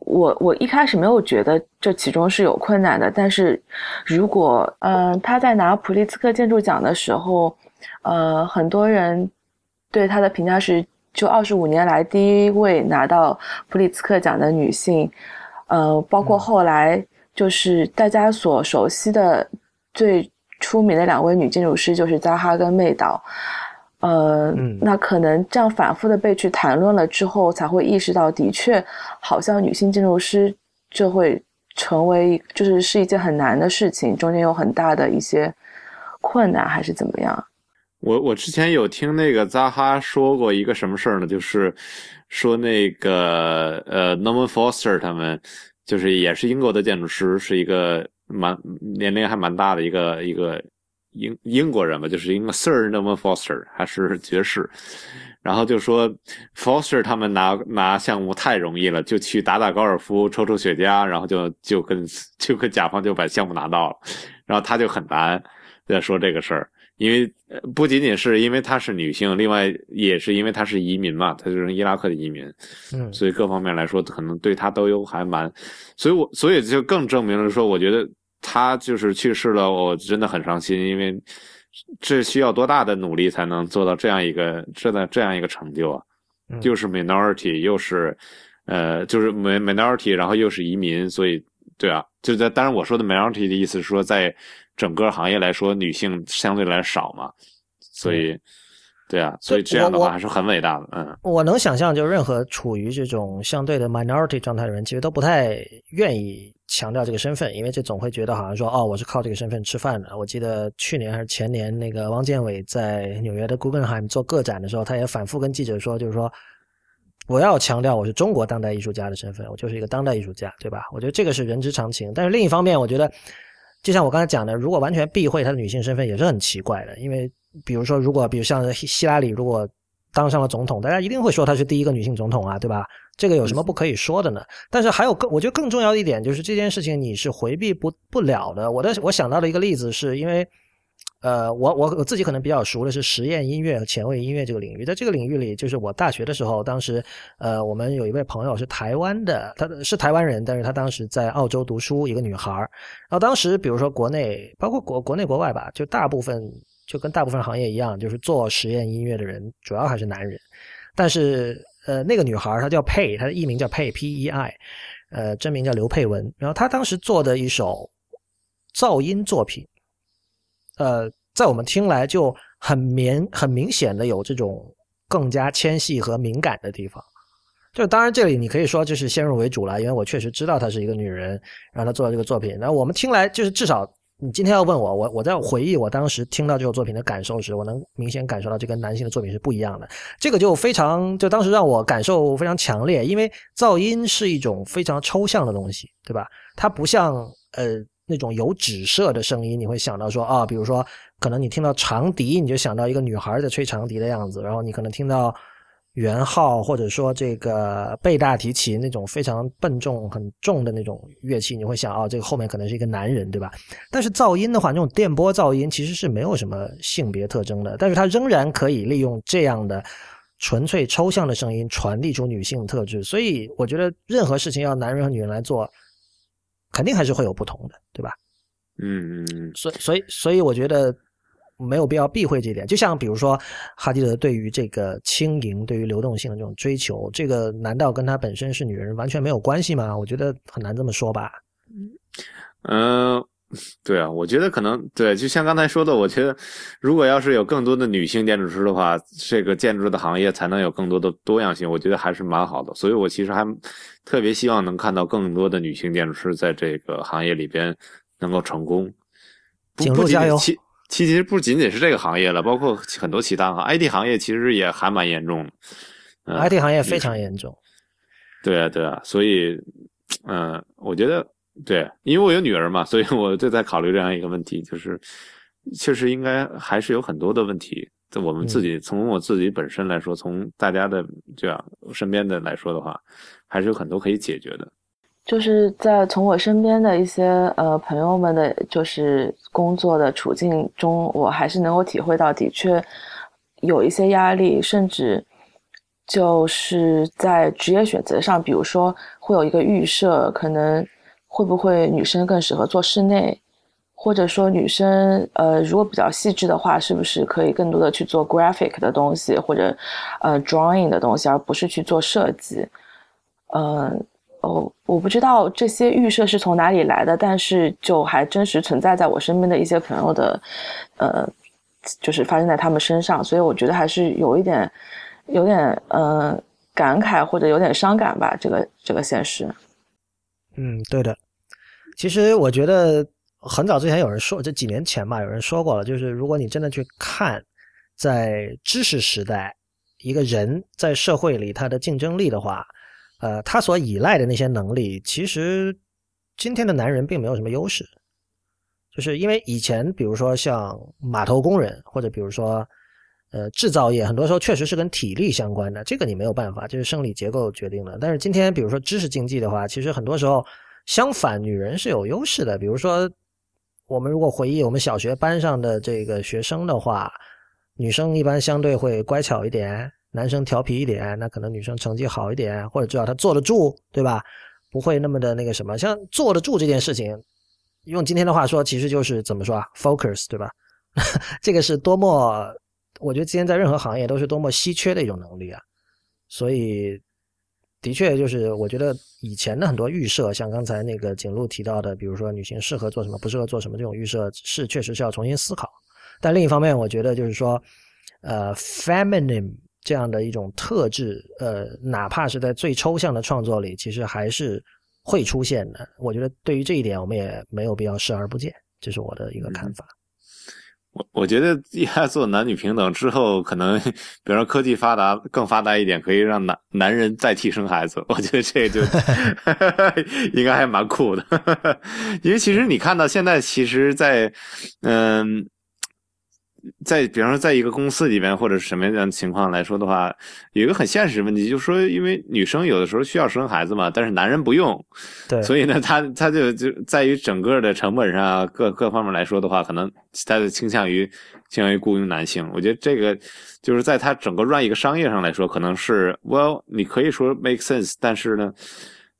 我我一开始没有觉得这其中是有困难的，但是如果嗯他在拿普利兹克建筑奖的时候，呃很多人对他的评价是就二十五年来第一位拿到普利兹克奖的女性，呃包括后来就是大家所熟悉的最出名的两位女建筑师就是扎哈跟妹岛。呃，那可能这样反复的被去谈论了之后，才会意识到，的确，好像女性建筑师就会成为，就是是一件很难的事情，中间有很大的一些困难，还是怎么样？我我之前有听那个扎哈说过一个什么事儿呢？就是说那个呃，Norman Foster 他们就是也是英国的建筑师，是一个蛮年龄还蛮大的一个一个。英英国人吧，就是一个 Sir Norman Foster，还是爵士，然后就说 Foster 他们拿拿项目太容易了，就去打打高尔夫，抽抽雪茄，然后就就跟就跟甲方就把项目拿到了，然后他就很难在说这个事儿，因为不仅仅是因为她是女性，另外也是因为她是移民嘛，她就是伊拉克的移民，嗯，所以各方面来说可能对她都有还蛮，所以我所以就更证明了说，我觉得。他就是去世了，我真的很伤心，因为这需要多大的努力才能做到这样一个这的这样一个成就啊？又是 minority，又是呃，就是 minority，然后又是移民，所以对啊，就在当然我说的 minority 的意思是说，在整个行业来说，女性相对来少嘛，所以。对啊，所以这样的话还是很伟大的。嗯，我能想象，就任何处于这种相对的 minority 状态的人，其实都不太愿意强调这个身份，因为这总会觉得好像说，哦，我是靠这个身份吃饭的。我记得去年还是前年，那个汪建伟在纽约的 Guggenheim 做个展的时候，他也反复跟记者说，就是说，我要强调我是中国当代艺术家的身份，我就是一个当代艺术家，对吧？我觉得这个是人之常情。但是另一方面，我觉得，就像我刚才讲的，如果完全避讳他的女性身份，也是很奇怪的，因为。比如说，如果比如像希拉里如果当上了总统，大家一定会说她是第一个女性总统啊，对吧？这个有什么不可以说的呢？但是还有更，我觉得更重要的一点就是这件事情你是回避不不了的。我的我想到的一个例子是因为，呃，我我我自己可能比较熟的是实验音乐和前卫音乐这个领域，在这个领域里，就是我大学的时候，当时呃，我们有一位朋友是台湾的，他是台湾人，但是他当时在澳洲读书，一个女孩然后当时比如说国内，包括国国内国外吧，就大部分。就跟大部分行业一样，就是做实验音乐的人主要还是男人。但是，呃，那个女孩她叫佩，她的艺名叫佩 P E I，呃，真名叫刘佩文。然后她当时做的一首噪音作品，呃，在我们听来就很明很明显的有这种更加纤细和敏感的地方。就当然这里你可以说就是先入为主了，因为我确实知道她是一个女人，让她做了这个作品。那我们听来就是至少。你今天要问我，我我在回忆我当时听到这首作品的感受时，我能明显感受到这跟男性的作品是不一样的。这个就非常，就当时让我感受非常强烈，因为噪音是一种非常抽象的东西，对吧？它不像呃那种有指涉的声音，你会想到说啊，比如说可能你听到长笛，你就想到一个女孩在吹长笛的样子，然后你可能听到圆号或者说这个贝大提琴那种非常笨重、很重的那种乐器，你会想哦，这个后面可能是一个男人，对吧？但是噪音的话，那种电波噪音其实是没有什么性别特征的，但是它仍然可以利用这样的纯粹抽象的声音传递出女性特质。所以我觉得任何事情要男人和女人来做，肯定还是会有不同的，对吧？嗯嗯嗯，所所以所以我觉得。没有必要避讳这一点，就像比如说哈迪德对于这个轻盈、对于流动性的这种追求，这个难道跟他本身是女人完全没有关系吗？我觉得很难这么说吧。嗯，对啊，我觉得可能对，就像刚才说的，我觉得如果要是有更多的女性建筑师的话，这个建筑的行业才能有更多的多样性，我觉得还是蛮好的。所以我其实还特别希望能看到更多的女性建筑师在这个行业里边能够成功。景路加油！其实不仅仅是这个行业了，包括很多其他行，IT 行业其实也还蛮严重的。IT 行业非常严重。对啊，对啊，所以，嗯，我觉得对，因为我有女儿嘛，所以我就在考虑这样一个问题，就是确实应该还是有很多的问题，在我们自己从我自己本身来说，从大家的这样身边的来说的话，还是有很多可以解决的。就是在从我身边的一些呃朋友们的，就是工作的处境中，我还是能够体会到，的确有一些压力，甚至就是在职业选择上，比如说会有一个预设，可能会不会女生更适合做室内，或者说女生呃如果比较细致的话，是不是可以更多的去做 graphic 的东西，或者呃 drawing 的东西，而不是去做设计，嗯。哦，我不知道这些预设是从哪里来的，但是就还真实存在在我身边的一些朋友的，呃，就是发生在他们身上，所以我觉得还是有一点，有点呃感慨或者有点伤感吧，这个这个现实。嗯，对的。其实我觉得很早之前有人说，这几年前吧，有人说过了，就是如果你真的去看，在知识时代，一个人在社会里他的竞争力的话。呃，他所依赖的那些能力，其实今天的男人并没有什么优势，就是因为以前，比如说像码头工人，或者比如说呃制造业，很多时候确实是跟体力相关的，这个你没有办法，这是生理结构决定的。但是今天，比如说知识经济的话，其实很多时候相反，女人是有优势的。比如说，我们如果回忆我们小学班上的这个学生的话，女生一般相对会乖巧一点。男生调皮一点，那可能女生成绩好一点，或者至少他坐得住，对吧？不会那么的那个什么。像坐得住这件事情，用今天的话说，其实就是怎么说啊？focus，对吧？*laughs* 这个是多么，我觉得今天在任何行业都是多么稀缺的一种能力啊。所以，的确就是，我觉得以前的很多预设，像刚才那个景路提到的，比如说女性适合做什么，不适合做什么这种预设，是确实是要重新思考。但另一方面，我觉得就是说，呃，feminine。这样的一种特质，呃，哪怕是在最抽象的创作里，其实还是会出现的。我觉得对于这一点，我们也没有必要视而不见，这是我的一个看法。我我觉得一旦做男女平等之后，可能 *laughs* 比如说科技发达更发达一点，可以让男男人代替生孩子。*laughs* 我觉得这就 *laughs* 应该还蛮酷的，因为其实你看到现在，其实，在嗯。在比方说，在一个公司里边或者是什么样的情况来说的话，有一个很现实问题，就是说，因为女生有的时候需要生孩子嘛，但是男人不用，对，*laughs* 所以呢，他他就就在于整个的成本上各各方面来说的话，可能他就倾向于倾向于雇佣男性。我觉得这个就是在他整个 run 一个商业上来说，可能是 well，你可以说 make sense，但是呢，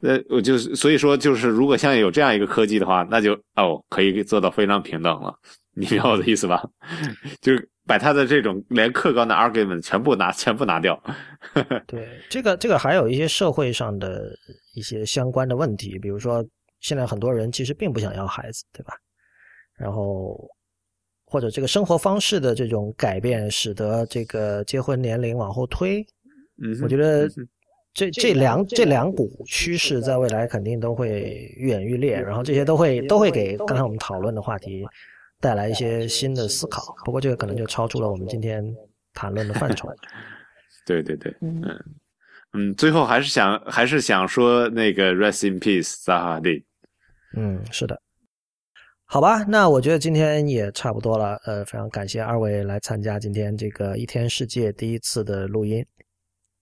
呃，我就所以说就是如果像有这样一个科技的话，那就哦可以做到非常平等了。你明白我的意思吧？*laughs* 就是把他的这种连客观的 argument 全部拿全部拿掉。*laughs* 对，这个这个还有一些社会上的一些相关的问题，比如说现在很多人其实并不想要孩子，对吧？然后或者这个生活方式的这种改变，使得这个结婚年龄往后推。嗯，我觉得这这两这两股趋势在未来肯定都会愈演愈烈，然后这些都会都会给刚才我们讨论的话题。带来一些新的思考，不过这个可能就超出了我们今天谈论的范畴。*laughs* 对对对，嗯嗯，最后还是想还是想说那个 rest in peace，扎哈迪。嗯，是的。好吧，那我觉得今天也差不多了。呃，非常感谢二位来参加今天这个一天世界第一次的录音。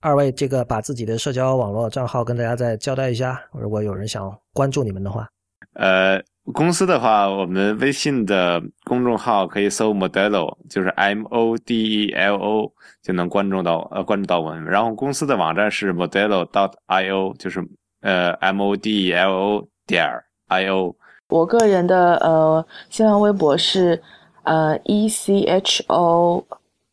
二位这个把自己的社交网络账号跟大家再交代一下，如果有人想关注你们的话。呃，公司的话，我们微信的公众号可以搜 Modelo，就是 M O D E L O 就能关注到呃关注到我们。然后公司的网站是 Modelo dot I O，就是呃 M O D E L O 点 I O。我个人的呃新浪微博是呃 E C H O。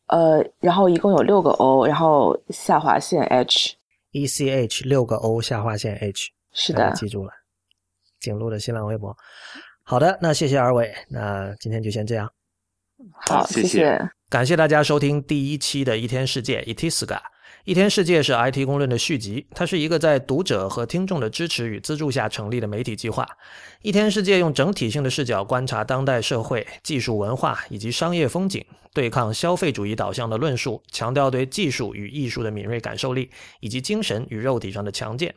呃，然后一共有六个 O，然后下划线 H，E C H 六个 O 下划线 H，是的，记住了，景路的新浪微博。好的，那谢谢二位，那今天就先这样。好，谢谢，感谢大家收听第一期的一天世界 Itiska。一天世界是 IT 公论的续集，它是一个在读者和听众的支持与资助下成立的媒体计划。一天世界用整体性的视角观察当代社会、技术、文化以及商业风景，对抗消费主义导向的论述，强调对技术与艺术的敏锐感受力，以及精神与肉体上的强健。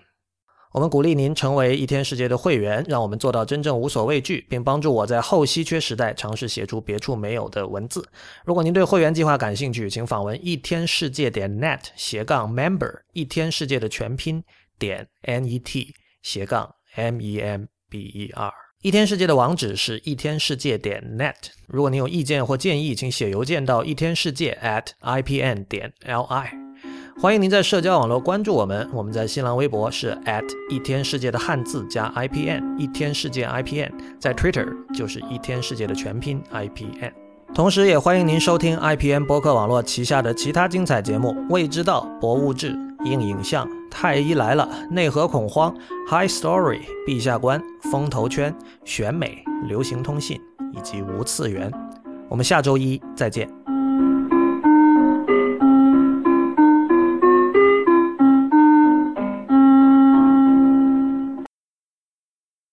我们鼓励您成为一天世界的会员，让我们做到真正无所畏惧，并帮助我在后稀缺时代尝试写出别处没有的文字。如果您对会员计划感兴趣，请访问一天世界点 net 斜杠 member，一天世界的全拼点 n e t 斜杠 m e m b e r。一天世界的网址是一天世界点 net。如果您有意见或建议，请写邮件到一天世界 at i p n 点 l i。欢迎您在社交网络关注我们，我们在新浪微博是 at 一天世界的汉字加 IPN 一天世界 IPN，在 Twitter 就是一天世界的全拼 IPN。同时，也欢迎您收听 IPN 博客网络旗下的其他精彩节目：未知道、博物志、硬影像、太医来了、内核恐慌、High Story、陛下观、风投圈、选美、流行通信以及无次元。我们下周一再见。